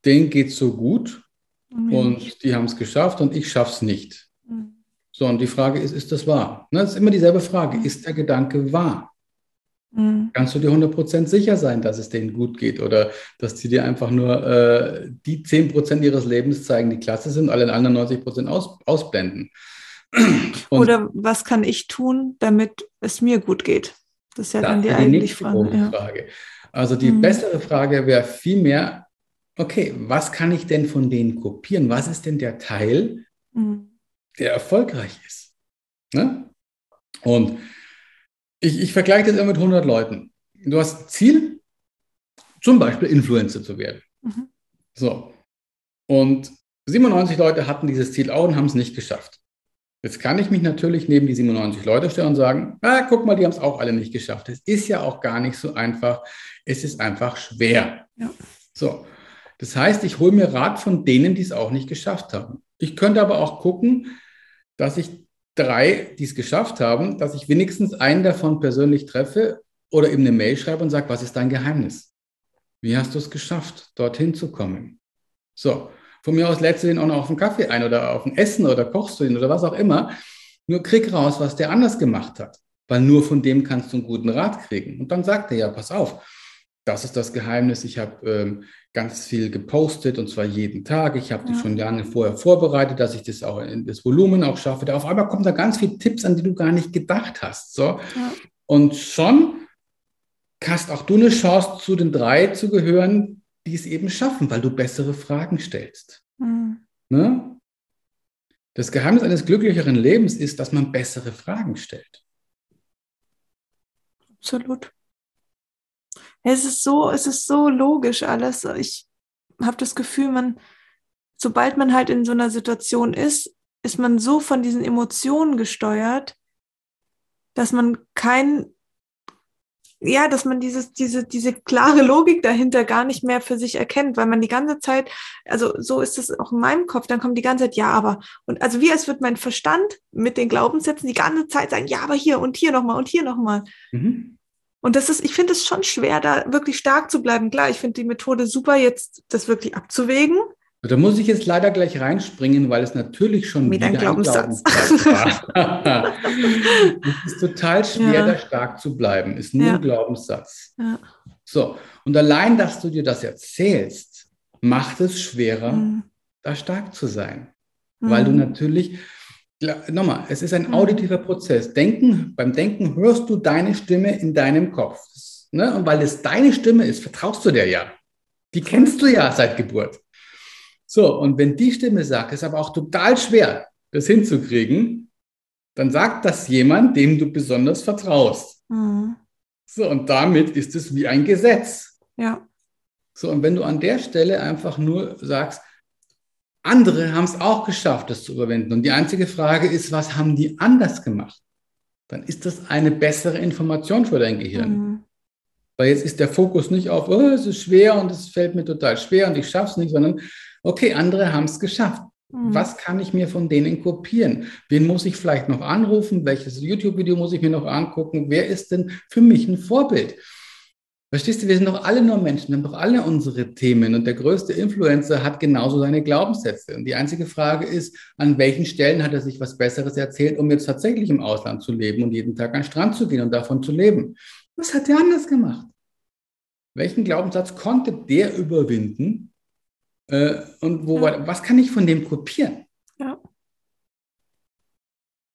denen geht so gut mhm. und die haben es geschafft und ich schaffe es nicht. Mhm. So, und die Frage ist, ist das wahr? Ne, das ist immer dieselbe Frage. Mhm. Ist der Gedanke wahr? Mhm. Kannst du dir 100% sicher sein, dass es denen gut geht oder dass sie dir einfach nur äh, die 10% ihres Lebens zeigen, die klasse sind, alle anderen 90% aus, ausblenden? Und oder was kann ich tun, damit es mir gut geht? Das ist ja dann die eigentliche Frage. Ja. Frage. Also die mhm. bessere Frage wäre vielmehr, okay, was kann ich denn von denen kopieren? Was ist denn der Teil, mhm. der erfolgreich ist? Ne? Und ich, ich vergleiche das immer mit 100 Leuten. Du hast Ziel, zum Beispiel Influencer zu werden. Mhm. So. Und 97 Leute hatten dieses Ziel auch und haben es nicht geschafft. Jetzt kann ich mich natürlich neben die 97 Leute stellen und sagen, ah, guck mal, die haben es auch alle nicht geschafft. Es ist ja auch gar nicht so einfach. Es ist einfach schwer. Ja. So. Das heißt, ich hole mir Rat von denen, die es auch nicht geschafft haben. Ich könnte aber auch gucken, dass ich drei, die es geschafft haben, dass ich wenigstens einen davon persönlich treffe oder ihm eine Mail schreibe und sage, was ist dein Geheimnis? Wie hast du es geschafft, dorthin zu kommen? So, von mir aus lädst du ihn auch noch auf einen Kaffee ein oder auf ein Essen oder kochst du ihn oder was auch immer. Nur krieg raus, was der anders gemacht hat, weil nur von dem kannst du einen guten Rat kriegen. Und dann sagt er ja, pass auf, das ist das Geheimnis. Ich habe ähm, ganz viel gepostet und zwar jeden Tag. Ich habe ja. die schon lange vorher vorbereitet, dass ich das auch in das Volumen auch schaffe. Da auf einmal kommen da ganz viele Tipps, an die du gar nicht gedacht hast. So. Ja. Und schon hast auch du eine Chance, zu den drei zu gehören, die es eben schaffen, weil du bessere Fragen stellst. Mhm. Ne? Das Geheimnis eines glücklicheren Lebens ist, dass man bessere Fragen stellt. Absolut. Es ist so, es ist so logisch alles. Ich habe das Gefühl, man, sobald man halt in so einer Situation ist, ist man so von diesen Emotionen gesteuert, dass man kein, ja, dass man dieses, diese, diese klare Logik dahinter gar nicht mehr für sich erkennt, weil man die ganze Zeit, also so ist es auch in meinem Kopf, dann kommt die ganze Zeit, ja, aber, und also wie als wird mein Verstand mit den Glaubenssätzen die ganze Zeit sagen, ja, aber hier und hier nochmal und hier nochmal. Mhm. Und das ist, ich finde es schon schwer, da wirklich stark zu bleiben. Klar, ich finde die Methode super, jetzt das wirklich abzuwägen. Da muss ich jetzt leider gleich reinspringen, weil es natürlich schon Mit wieder ein Glaubenssatz, war. es ist total schwer, ja. da stark zu bleiben. Ist nur ja. ein Glaubenssatz. Ja. So, und allein, dass du dir das erzählst, macht es schwerer, mhm. da stark zu sein. Mhm. Weil du natürlich, nochmal, es ist ein mhm. auditiver Prozess. Denken, beim Denken hörst du deine Stimme in deinem Kopf. Ne? Und weil es deine Stimme ist, vertraust du der ja. Die kennst du ja seit Geburt. So, und wenn die Stimme sagt, ist aber auch total schwer, das hinzukriegen, dann sagt das jemand, dem du besonders vertraust. Mhm. So, und damit ist es wie ein Gesetz. Ja. So, und wenn du an der Stelle einfach nur sagst, andere haben es auch geschafft, das zu überwinden. Und die einzige Frage ist, was haben die anders gemacht? Dann ist das eine bessere Information für dein Gehirn. Mhm. Weil jetzt ist der Fokus nicht auf, oh, es ist schwer und es fällt mir total schwer und ich schaffe es nicht, sondern okay, andere haben es geschafft. Mhm. Was kann ich mir von denen kopieren? Wen muss ich vielleicht noch anrufen? Welches YouTube-Video muss ich mir noch angucken? Wer ist denn für mich ein Vorbild? Verstehst du, wir sind doch alle nur Menschen, wir haben doch alle unsere Themen und der größte Influencer hat genauso seine Glaubenssätze. Und die einzige Frage ist, an welchen Stellen hat er sich was Besseres erzählt, um jetzt tatsächlich im Ausland zu leben und jeden Tag an den Strand zu gehen und davon zu leben? Was hat er anders gemacht? Welchen Glaubenssatz konnte der überwinden? Äh, und wo, ja. was kann ich von dem kopieren? Ja.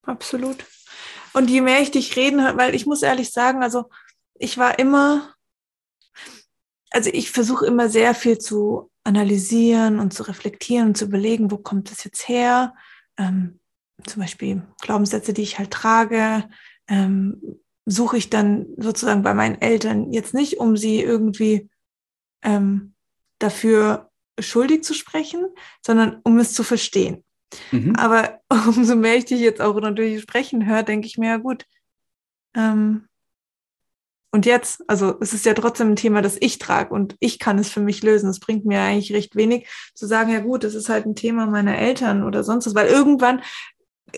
Absolut. Und je mehr ich dich reden höre, weil ich muss ehrlich sagen, also ich war immer also ich versuche immer sehr viel zu analysieren und zu reflektieren und zu überlegen, wo kommt das jetzt her? Ähm, zum Beispiel Glaubenssätze, die ich halt trage, ähm, suche ich dann sozusagen bei meinen Eltern jetzt nicht, um sie irgendwie ähm, dafür schuldig zu sprechen, sondern um es zu verstehen. Mhm. Aber umso mehr ich dich jetzt auch natürlich sprechen höre, denke ich mir, ja gut, ähm, und jetzt, also es ist ja trotzdem ein Thema, das ich trage und ich kann es für mich lösen. Es bringt mir eigentlich recht wenig zu sagen, ja gut, es ist halt ein Thema meiner Eltern oder sonst was, weil irgendwann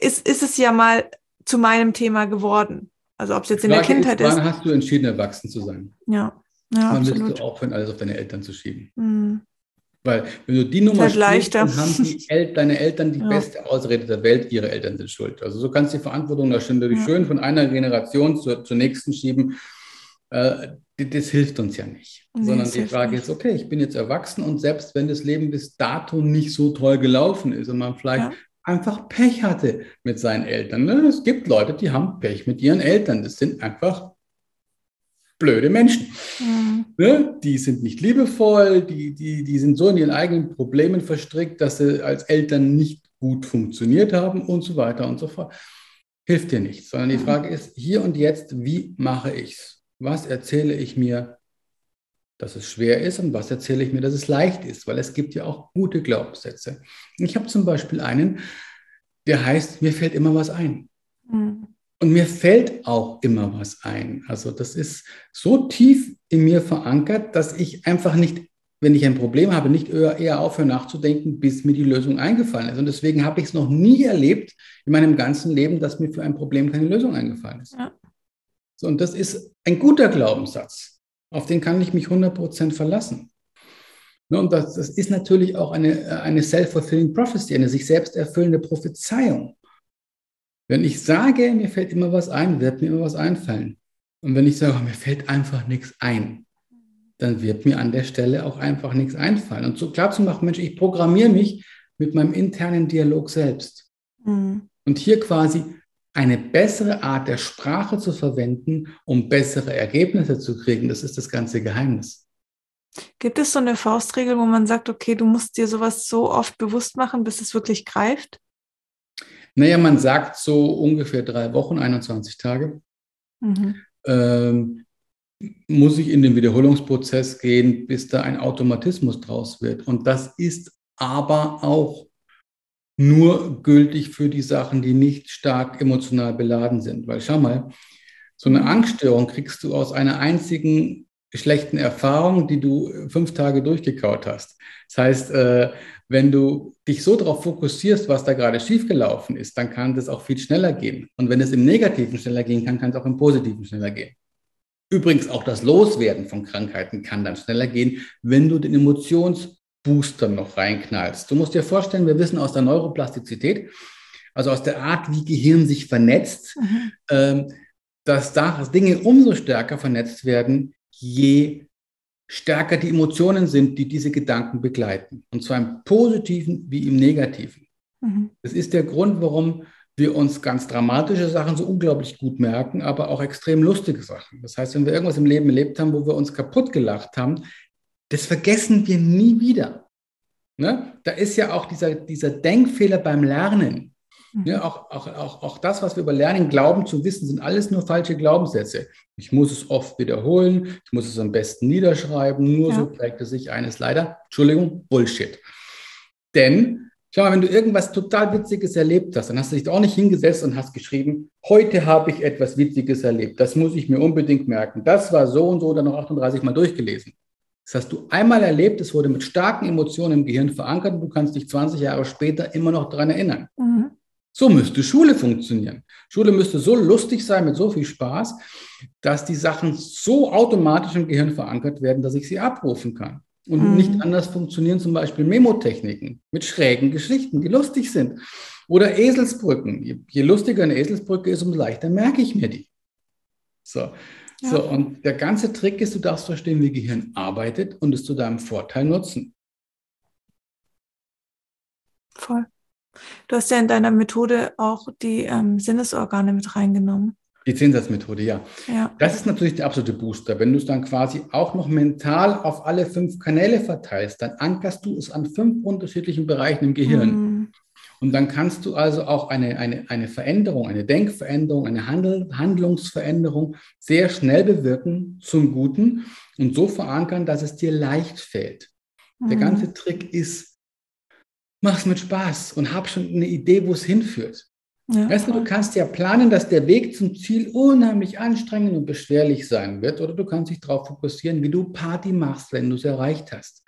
ist, ist es ja mal zu meinem Thema geworden. Also ob es jetzt in der Kindheit ist. Wann hast du entschieden, erwachsen zu sein? Ja. ja Wann willst du aufhören, alles auf deine Eltern zu schieben? Mhm. Weil wenn du die Nummer spielst, dann haben El deine Eltern die ja. beste Ausrede der Welt, ihre Eltern sind schuld. Also so kannst du die Verantwortung da schon ja. schön von einer Generation zur, zur nächsten schieben. Äh, das hilft uns ja nicht. Nee, Sondern die Frage nicht. ist, okay, ich bin jetzt erwachsen und selbst wenn das Leben bis dato nicht so toll gelaufen ist und man vielleicht ja. einfach Pech hatte mit seinen Eltern. Ne? Es gibt Leute, die haben Pech mit ihren Eltern. Das sind einfach blöde Menschen. Mhm. Ne? Die sind nicht liebevoll, die, die, die sind so in ihren eigenen Problemen verstrickt, dass sie als Eltern nicht gut funktioniert haben und so weiter und so fort. Hilft dir nichts, sondern die mhm. Frage ist hier und jetzt, wie mache ich es? Was erzähle ich mir, dass es schwer ist und was erzähle ich mir, dass es leicht ist? Weil es gibt ja auch gute Glaubenssätze. Ich habe zum Beispiel einen, der heißt, mir fällt immer was ein. Mhm. Und mir fällt auch immer was ein. Also das ist so tief in mir verankert, dass ich einfach nicht, wenn ich ein Problem habe, nicht eher, eher aufhöre nachzudenken, bis mir die Lösung eingefallen ist. Und deswegen habe ich es noch nie erlebt in meinem ganzen Leben, dass mir für ein Problem keine Lösung eingefallen ist. Ja. So, und das ist ein guter Glaubenssatz. Auf den kann ich mich 100% verlassen. Ne, und das, das ist natürlich auch eine, eine self-fulfilling prophecy, eine sich selbst erfüllende Prophezeiung. Wenn ich sage, mir fällt immer was ein, wird mir immer was einfallen. Und wenn ich sage, mir fällt einfach nichts ein, dann wird mir an der Stelle auch einfach nichts einfallen. Und so klar zu machen, Mensch, ich programmiere mich mit meinem internen Dialog selbst. Mhm. Und hier quasi eine bessere Art der Sprache zu verwenden, um bessere Ergebnisse zu kriegen, das ist das ganze Geheimnis. Gibt es so eine Faustregel, wo man sagt, okay, du musst dir sowas so oft bewusst machen, bis es wirklich greift? Naja, man sagt so ungefähr drei Wochen, 21 Tage. Mhm. Ähm, muss ich in den Wiederholungsprozess gehen, bis da ein Automatismus draus wird. Und das ist aber auch nur gültig für die Sachen, die nicht stark emotional beladen sind. Weil schau mal, so eine Angststörung kriegst du aus einer einzigen schlechten Erfahrung, die du fünf Tage durchgekaut hast. Das heißt, äh, wenn du dich so darauf fokussierst, was da gerade schiefgelaufen ist, dann kann das auch viel schneller gehen. Und wenn es im Negativen schneller gehen kann, kann es auch im Positiven schneller gehen. Übrigens auch das Loswerden von Krankheiten kann dann schneller gehen, wenn du den Emotionsbooster noch reinknallst. Du musst dir vorstellen, wir wissen aus der Neuroplastizität, also aus der Art, wie Gehirn sich vernetzt, mhm. ähm, dass da Dinge umso stärker vernetzt werden, je stärker die Emotionen sind, die diese Gedanken begleiten. Und zwar im positiven wie im negativen. Mhm. Das ist der Grund, warum wir uns ganz dramatische Sachen so unglaublich gut merken, aber auch extrem lustige Sachen. Das heißt, wenn wir irgendwas im Leben erlebt haben, wo wir uns kaputt gelacht haben, das vergessen wir nie wieder. Ne? Da ist ja auch dieser, dieser Denkfehler beim Lernen. Ja, auch, auch, auch, auch das, was wir über Lernen glauben zu wissen, sind alles nur falsche Glaubenssätze. Ich muss es oft wiederholen, ich muss es am besten niederschreiben, nur ja. so prägt es sich eines leider, Entschuldigung, Bullshit. Denn, schau mal, wenn du irgendwas total Witziges erlebt hast, dann hast du dich auch nicht hingesetzt und hast geschrieben, heute habe ich etwas Witziges erlebt, das muss ich mir unbedingt merken. Das war so und so dann noch 38 Mal durchgelesen. Das hast du einmal erlebt, es wurde mit starken Emotionen im Gehirn verankert und du kannst dich 20 Jahre später immer noch daran erinnern. Mhm. So müsste Schule funktionieren. Schule müsste so lustig sein, mit so viel Spaß, dass die Sachen so automatisch im Gehirn verankert werden, dass ich sie abrufen kann. Und mhm. nicht anders funktionieren zum Beispiel Memotechniken mit schrägen Geschichten, die lustig sind. Oder Eselsbrücken. Je, je lustiger eine Eselsbrücke ist, umso leichter merke ich mir die. So. Ja. so, und der ganze Trick ist, du darfst verstehen, wie Gehirn arbeitet und es zu deinem Vorteil nutzen. Voll. Du hast ja in deiner Methode auch die ähm, Sinnesorgane mit reingenommen. Die Zehnsatzmethode, ja. ja. Das ist natürlich der absolute Booster. Wenn du es dann quasi auch noch mental auf alle fünf Kanäle verteilst, dann ankerst du es an fünf unterschiedlichen Bereichen im Gehirn. Mhm. Und dann kannst du also auch eine, eine, eine Veränderung, eine Denkveränderung, eine Handel, Handlungsveränderung sehr schnell bewirken zum Guten und so verankern, dass es dir leicht fällt. Mhm. Der ganze Trick ist, mach es mit Spaß und hab schon eine Idee, wo es hinführt. Ja, weißt du, du kannst ja planen, dass der Weg zum Ziel unheimlich anstrengend und beschwerlich sein wird, oder du kannst dich darauf fokussieren, wie du Party machst, wenn du es erreicht hast.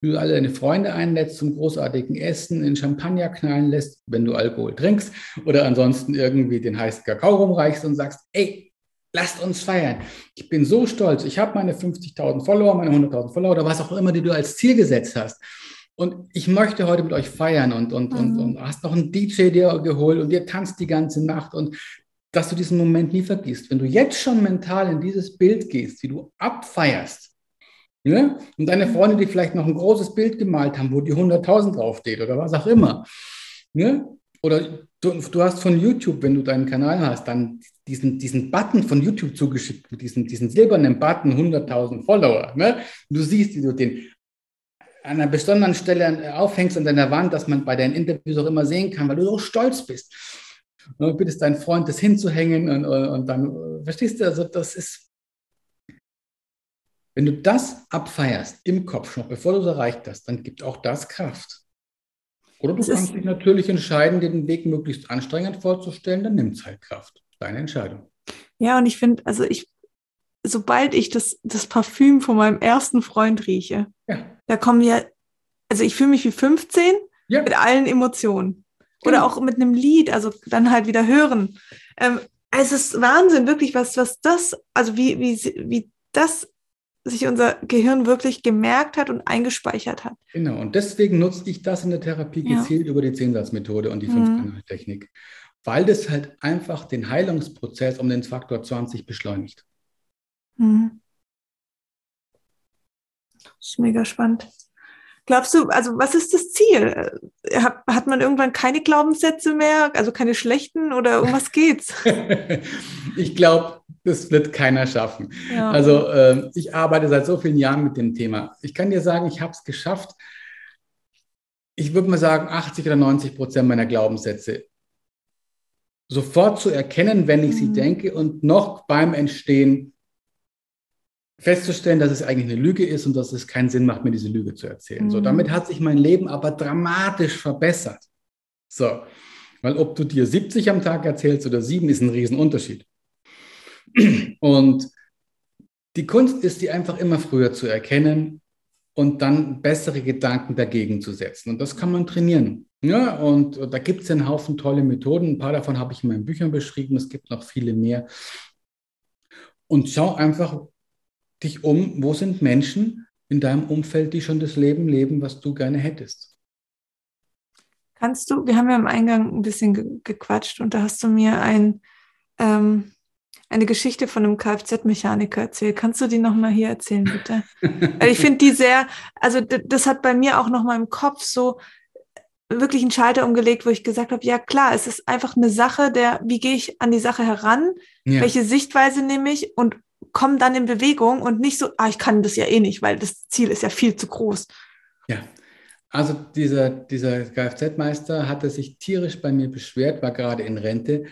Wie du alle deine Freunde einlädst zum großartigen Essen, in Champagner knallen lässt, wenn du Alkohol trinkst, oder ansonsten irgendwie den heißen Kakao rumreichst und sagst, ey, lasst uns feiern. Ich bin so stolz, ich habe meine 50.000 Follower, meine 100.000 Follower oder was auch immer, die du als Ziel gesetzt hast. Und ich möchte heute mit euch feiern und, und, mhm. und, und hast noch einen DJ dir geholt und ihr tanzt die ganze Nacht und dass du diesen Moment nie vergisst. Wenn du jetzt schon mental in dieses Bild gehst, wie du abfeierst, ne? und deine Freunde, die vielleicht noch ein großes Bild gemalt haben, wo die 100.000 draufsteht oder was auch immer, ne? oder du, du, hast von YouTube, wenn du deinen Kanal hast, dann diesen, diesen Button von YouTube zugeschickt, diesen, diesen silbernen Button, 100.000 Follower. Ne? Du siehst, wie du den an einer besonderen Stelle aufhängst an deiner Wand, dass man bei deinen Interviews auch immer sehen kann, weil du so stolz bist. Du bittest deinen Freund, das hinzuhängen und, und dann, verstehst du, also das ist, wenn du das abfeierst im Kopf noch, bevor du es erreicht hast, dann gibt auch das Kraft. Oder du das kannst dich natürlich entscheiden, dir den Weg möglichst anstrengend vorzustellen, dann nimmt es halt Kraft. Deine Entscheidung. Ja, und ich finde, also ich, sobald ich das, das Parfüm von meinem ersten Freund rieche, ja. da kommen ja, also ich fühle mich wie 15 ja. mit allen Emotionen. Oder genau. auch mit einem Lied, also dann halt wieder hören. Ähm, es ist Wahnsinn, wirklich, was, was das, also wie, wie, wie das sich unser Gehirn wirklich gemerkt hat und eingespeichert hat. Genau, und deswegen nutze ich das in der Therapie gezielt ja. über die Zehnsatzmethode und die Fünf-Kanal-Technik, mhm. weil das halt einfach den Heilungsprozess um den Faktor 20 beschleunigt. Mhm. Das ist mega spannend. Glaubst du, also was ist das Ziel? Hat, hat man irgendwann keine Glaubenssätze mehr, also keine schlechten oder um was geht's? ich glaube, das wird keiner schaffen. Ja. Also äh, ich arbeite seit so vielen Jahren mit dem Thema. Ich kann dir sagen, ich habe es geschafft. Ich würde mal sagen, 80 oder 90 Prozent meiner Glaubenssätze sofort zu erkennen, wenn ich mhm. sie denke und noch beim Entstehen festzustellen, dass es eigentlich eine Lüge ist und dass es keinen Sinn macht, mir diese Lüge zu erzählen. Mhm. So, damit hat sich mein Leben aber dramatisch verbessert. So, weil ob du dir 70 am Tag erzählst oder sieben, ist ein Riesenunterschied. Und die Kunst ist, die einfach immer früher zu erkennen und dann bessere Gedanken dagegen zu setzen. Und das kann man trainieren. Ja, und da gibt es einen Haufen tolle Methoden. Ein paar davon habe ich in meinen Büchern beschrieben. Es gibt noch viele mehr. Und schau einfach, dich um, wo sind Menschen in deinem Umfeld, die schon das Leben leben, was du gerne hättest? Kannst du, wir haben ja im Eingang ein bisschen ge gequatscht und da hast du mir ein, ähm, eine Geschichte von einem Kfz-Mechaniker erzählt. Kannst du die nochmal hier erzählen, bitte? ich finde die sehr, also das hat bei mir auch nochmal im Kopf so wirklich einen Schalter umgelegt, wo ich gesagt habe, ja klar, es ist einfach eine Sache der, wie gehe ich an die Sache heran, ja. welche Sichtweise nehme ich und kommen dann in Bewegung und nicht so, ah, ich kann das ja eh nicht, weil das Ziel ist ja viel zu groß. Ja, also dieser, dieser Kfz-Meister hatte sich tierisch bei mir beschwert, war gerade in Rente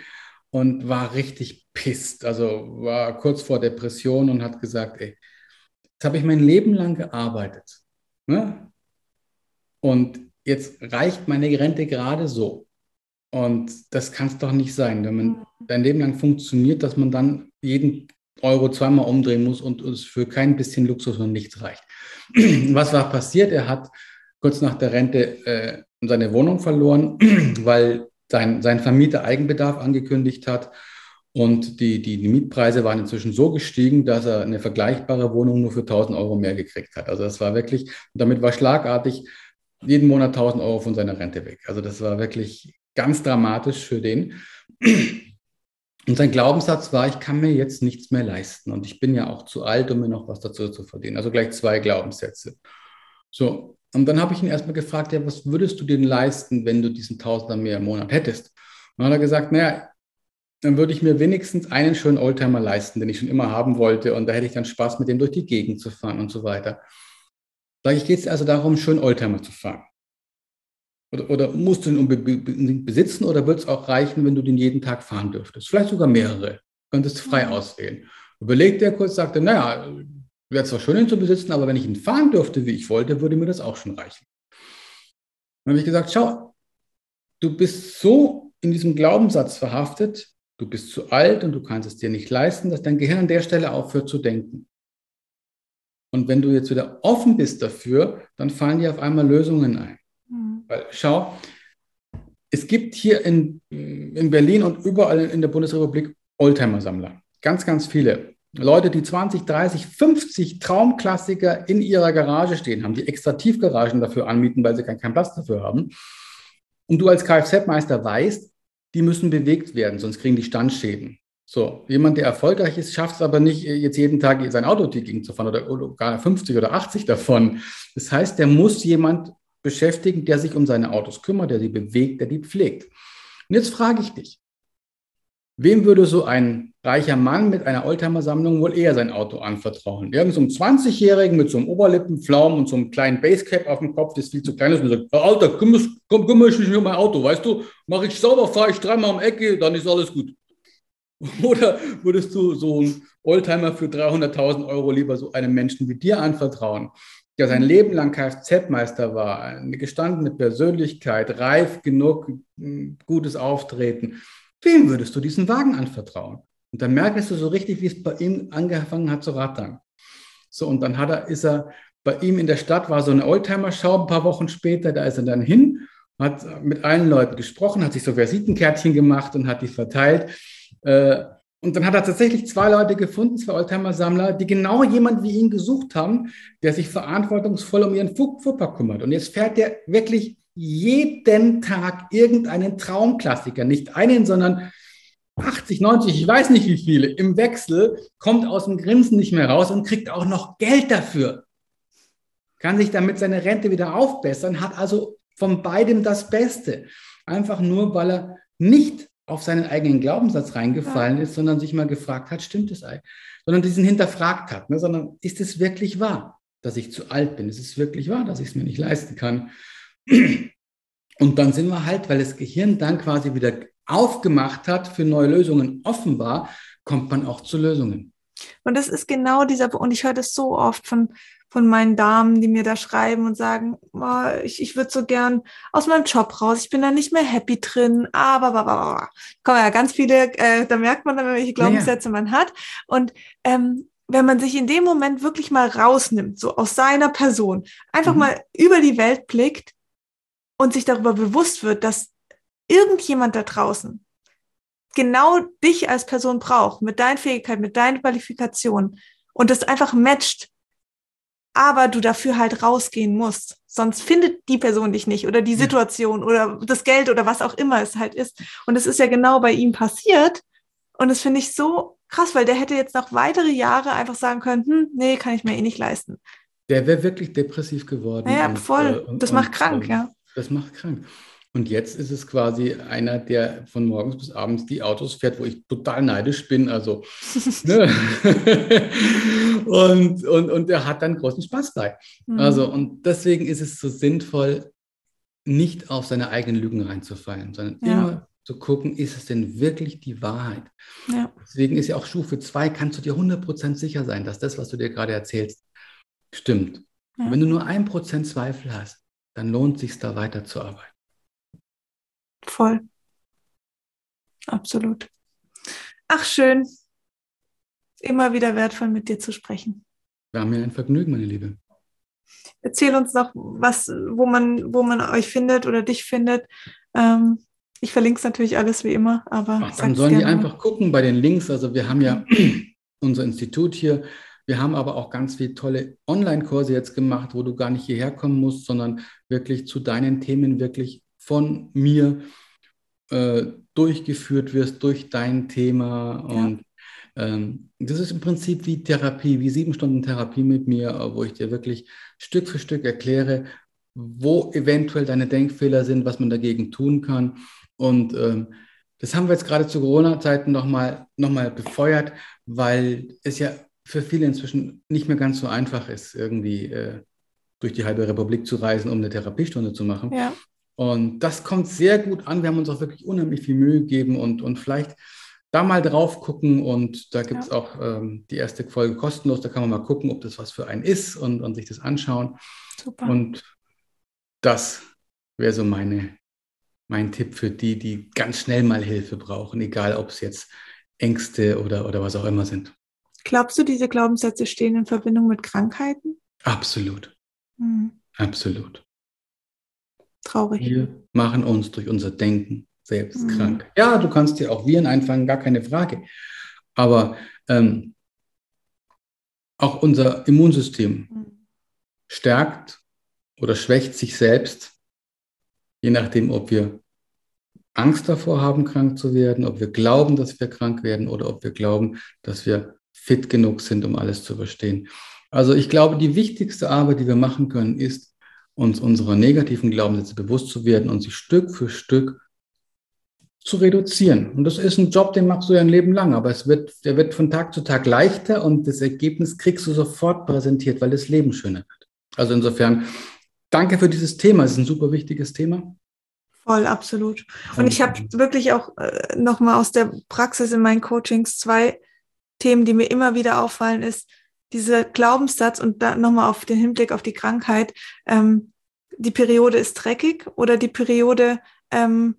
und war richtig pisst, also war kurz vor Depression und hat gesagt, ey, jetzt habe ich mein Leben lang gearbeitet ne? und jetzt reicht meine Rente gerade so. Und das kann es doch nicht sein, wenn man mhm. dein Leben lang funktioniert, dass man dann jeden Euro zweimal umdrehen muss und es für kein bisschen Luxus und nichts reicht. Was war passiert? Er hat kurz nach der Rente äh, seine Wohnung verloren, weil sein, sein Vermieter Eigenbedarf angekündigt hat. Und die, die, die Mietpreise waren inzwischen so gestiegen, dass er eine vergleichbare Wohnung nur für 1000 Euro mehr gekriegt hat. Also das war wirklich, damit war schlagartig jeden Monat 1000 Euro von seiner Rente weg. Also das war wirklich ganz dramatisch für den. Und sein Glaubenssatz war, ich kann mir jetzt nichts mehr leisten und ich bin ja auch zu alt, um mir noch was dazu zu verdienen. Also gleich zwei Glaubenssätze. So, und dann habe ich ihn erstmal gefragt, ja, was würdest du denn leisten, wenn du diesen Tausender mehr im Monat hättest? Und dann hat er gesagt, naja, dann würde ich mir wenigstens einen schönen Oldtimer leisten, den ich schon immer haben wollte und da hätte ich dann Spaß, mit dem durch die Gegend zu fahren und so weiter. Sag ich, geht es also darum, schön Oldtimer zu fahren. Oder, oder musst du ihn unbedingt besitzen oder würde es auch reichen, wenn du den jeden Tag fahren dürftest? Vielleicht sogar mehrere. Könntest frei mhm. auswählen. Überlegt er kurz, sagte, naja, wäre zwar schön, ihn zu besitzen, aber wenn ich ihn fahren dürfte, wie ich wollte, würde mir das auch schon reichen. Dann habe ich gesagt, schau, du bist so in diesem Glaubenssatz verhaftet, du bist zu alt und du kannst es dir nicht leisten, dass dein Gehirn an der Stelle aufhört zu denken. Und wenn du jetzt wieder offen bist dafür, dann fallen dir auf einmal Lösungen ein. Weil schau, es gibt hier in, in Berlin und überall in der Bundesrepublik Oldtimer-Sammler. Ganz, ganz viele. Leute, die 20, 30, 50 Traumklassiker in ihrer Garage stehen haben, die extra Tiefgaragen dafür anmieten, weil sie keinen, keinen Platz dafür haben. Und du als Kfz-Meister weißt, die müssen bewegt werden, sonst kriegen die Standschäden. So, jemand, der erfolgreich ist, schafft es aber nicht, jetzt jeden Tag sein Auto gegen zu fahren oder, oder gar 50 oder 80 davon. Das heißt, der muss jemand beschäftigen, der sich um seine Autos kümmert, der sie bewegt, der die pflegt. Und jetzt frage ich dich, wem würde so ein reicher Mann mit einer Oldtimer-Sammlung wohl eher sein Auto anvertrauen? Irgend so einem 20-Jährigen mit so einem Oberlippenflaum und so einem kleinen Basecap auf dem Kopf, das viel zu klein ist und sagt, Alter, kümmere komm, kümmere ich mich um mein Auto, weißt du? Mache ich sauber, fahre ich dreimal um Ecke, dann ist alles gut. Oder würdest du so einen Oldtimer für 300.000 Euro lieber so einem Menschen wie dir anvertrauen, der sein Leben lang Kfz-Meister war, eine gestandene Persönlichkeit, reif genug, gutes Auftreten. Wem würdest du diesen Wagen anvertrauen? Und dann merkst du so richtig, wie es bei ihm angefangen hat zu rattern. So, und dann hat er, ist er bei ihm in der Stadt, war so eine Oldtimer-Schau ein paar Wochen später, da ist er dann hin, hat mit allen Leuten gesprochen, hat sich so Visitenkärtchen gemacht und hat die verteilt. Äh, und dann hat er tatsächlich zwei Leute gefunden, zwei Oldtimer-Sammler, die genau jemand wie ihn gesucht haben, der sich verantwortungsvoll um ihren Fuhrpark kümmert. Und jetzt fährt er wirklich jeden Tag irgendeinen Traumklassiker, nicht einen, sondern 80, 90, ich weiß nicht wie viele, im Wechsel, kommt aus dem Grinsen nicht mehr raus und kriegt auch noch Geld dafür. Kann sich damit seine Rente wieder aufbessern, hat also von beidem das Beste. Einfach nur, weil er nicht auf seinen eigenen Glaubenssatz reingefallen ja. ist, sondern sich mal gefragt hat, stimmt es eigentlich? Sondern diesen hinterfragt hat, ne? sondern ist es wirklich wahr, dass ich zu alt bin? Ist es wirklich wahr, dass ich es mir nicht leisten kann? Und dann sind wir halt, weil das Gehirn dann quasi wieder aufgemacht hat, für neue Lösungen offen war, kommt man auch zu Lösungen. Und das ist genau dieser, und ich höre das so oft von, von meinen Damen, die mir da schreiben und sagen, oh, ich, ich würde so gern aus meinem Job raus, ich bin da nicht mehr happy drin, aber, aber, aber. kommen ja ganz viele, äh, da merkt man dann, welche Glaubenssätze ja. man hat. Und ähm, wenn man sich in dem Moment wirklich mal rausnimmt, so aus seiner Person, einfach mhm. mal über die Welt blickt und sich darüber bewusst wird, dass irgendjemand da draußen genau dich als Person braucht, mit deinen Fähigkeiten, mit deinen Qualifikationen und das einfach matcht aber du dafür halt rausgehen musst. Sonst findet die Person dich nicht oder die Situation ja. oder das Geld oder was auch immer es halt ist. Und es ist ja genau bei ihm passiert. Und das finde ich so krass, weil der hätte jetzt noch weitere Jahre einfach sagen können, hm, nee, kann ich mir eh nicht leisten. Der wäre wirklich depressiv geworden. Ja, und, voll. Äh, und, das macht krank, und, ja. Das macht krank. Und jetzt ist es quasi einer, der von morgens bis abends die Autos fährt, wo ich total neidisch bin. Also, ne? und, und, und er hat dann großen Spaß bei. Mhm. Also, und deswegen ist es so sinnvoll, nicht auf seine eigenen Lügen reinzufallen, sondern ja. immer zu gucken, ist es denn wirklich die Wahrheit? Ja. Deswegen ist ja auch Stufe 2, kannst du dir 100% sicher sein, dass das, was du dir gerade erzählst, stimmt. Ja. Wenn du nur ein Prozent Zweifel hast, dann lohnt es sich da weiterzuarbeiten. Voll. Absolut. Ach, schön. Immer wieder wertvoll, mit dir zu sprechen. War mir ein Vergnügen, meine Liebe. Erzähl uns noch, was, wo man, wo man euch findet oder dich findet. Ähm, ich verlinke es natürlich alles wie immer, aber. Ach, dann sollen die einfach gucken bei den Links. Also wir haben ja unser Institut hier. Wir haben aber auch ganz viele tolle Online-Kurse jetzt gemacht, wo du gar nicht hierher kommen musst, sondern wirklich zu deinen Themen wirklich von mir äh, durchgeführt wirst durch dein Thema. Und ja. ähm, das ist im Prinzip wie Therapie, wie sieben Stunden Therapie mit mir, wo ich dir wirklich Stück für Stück erkläre, wo eventuell deine Denkfehler sind, was man dagegen tun kann. Und ähm, das haben wir jetzt gerade zu Corona-Zeiten nochmal noch mal befeuert, weil es ja für viele inzwischen nicht mehr ganz so einfach ist, irgendwie äh, durch die halbe Republik zu reisen, um eine Therapiestunde zu machen. Ja. Und das kommt sehr gut an. Wir haben uns auch wirklich unheimlich viel Mühe gegeben und, und vielleicht da mal drauf gucken. Und da gibt es ja. auch ähm, die erste Folge kostenlos. Da kann man mal gucken, ob das was für einen ist und, und sich das anschauen. Super. Und das wäre so meine, mein Tipp für die, die ganz schnell mal Hilfe brauchen, egal ob es jetzt Ängste oder, oder was auch immer sind. Glaubst du, diese Glaubenssätze stehen in Verbindung mit Krankheiten? Absolut. Mhm. Absolut. Traurig. Wir machen uns durch unser Denken selbst mhm. krank. Ja, du kannst dir auch Viren einfangen, gar keine Frage. Aber ähm, auch unser Immunsystem mhm. stärkt oder schwächt sich selbst, je nachdem, ob wir Angst davor haben, krank zu werden, ob wir glauben, dass wir krank werden oder ob wir glauben, dass wir fit genug sind, um alles zu überstehen. Also ich glaube, die wichtigste Arbeit, die wir machen können, ist, uns unserer negativen Glaubenssätze bewusst zu werden und sie Stück für Stück zu reduzieren. Und das ist ein Job, den machst du ja ein Leben lang, aber es wird, der wird von Tag zu Tag leichter und das Ergebnis kriegst du sofort präsentiert, weil das Leben schöner wird. Also insofern, danke für dieses Thema. Es ist ein super wichtiges Thema. Voll, absolut. Und ich habe wirklich auch äh, nochmal aus der Praxis in meinen Coachings zwei Themen, die mir immer wieder auffallen, ist dieser Glaubenssatz und dann nochmal auf den Hinblick auf die Krankheit. Ähm, die Periode ist dreckig oder die Periode ähm,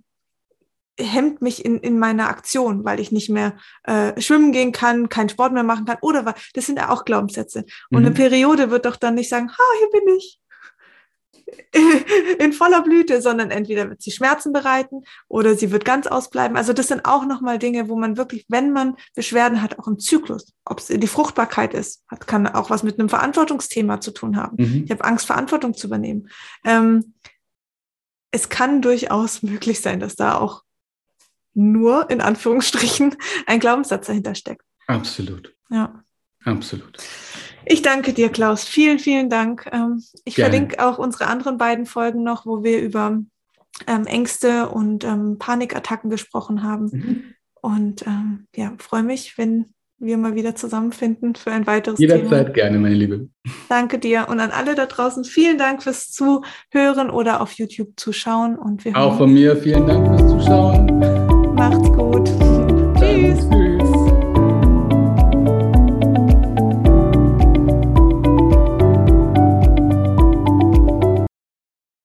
hemmt mich in, in meiner Aktion, weil ich nicht mehr äh, schwimmen gehen kann, keinen Sport mehr machen kann oder was. Das sind ja auch Glaubenssätze. Und mhm. eine Periode wird doch dann nicht sagen, ha, hier bin ich. in voller Blüte, sondern entweder wird sie Schmerzen bereiten oder sie wird ganz ausbleiben. Also das sind auch nochmal Dinge, wo man wirklich, wenn man Beschwerden hat, auch im Zyklus, ob es die Fruchtbarkeit ist, hat, kann auch was mit einem Verantwortungsthema zu tun haben. Mhm. Ich habe Angst, Verantwortung zu übernehmen. Ähm, es kann durchaus möglich sein, dass da auch nur in Anführungsstrichen ein Glaubenssatz dahinter steckt. Absolut. Ja. Absolut. Ich danke dir, Klaus. Vielen, vielen Dank. Ähm, ich Gerne. verlinke auch unsere anderen beiden Folgen noch, wo wir über ähm, Ängste und ähm, Panikattacken gesprochen haben. Mhm. Und ja, freue mich, wenn wir mal wieder zusammenfinden für ein weiteres Jederzeit Thema. gerne, meine Liebe. Danke dir und an alle da draußen vielen Dank fürs Zuhören oder auf YouTube zuschauen. Und wir auch von mir vielen Dank fürs Zuschauen. Macht's gut. Tschüss. Tschüss.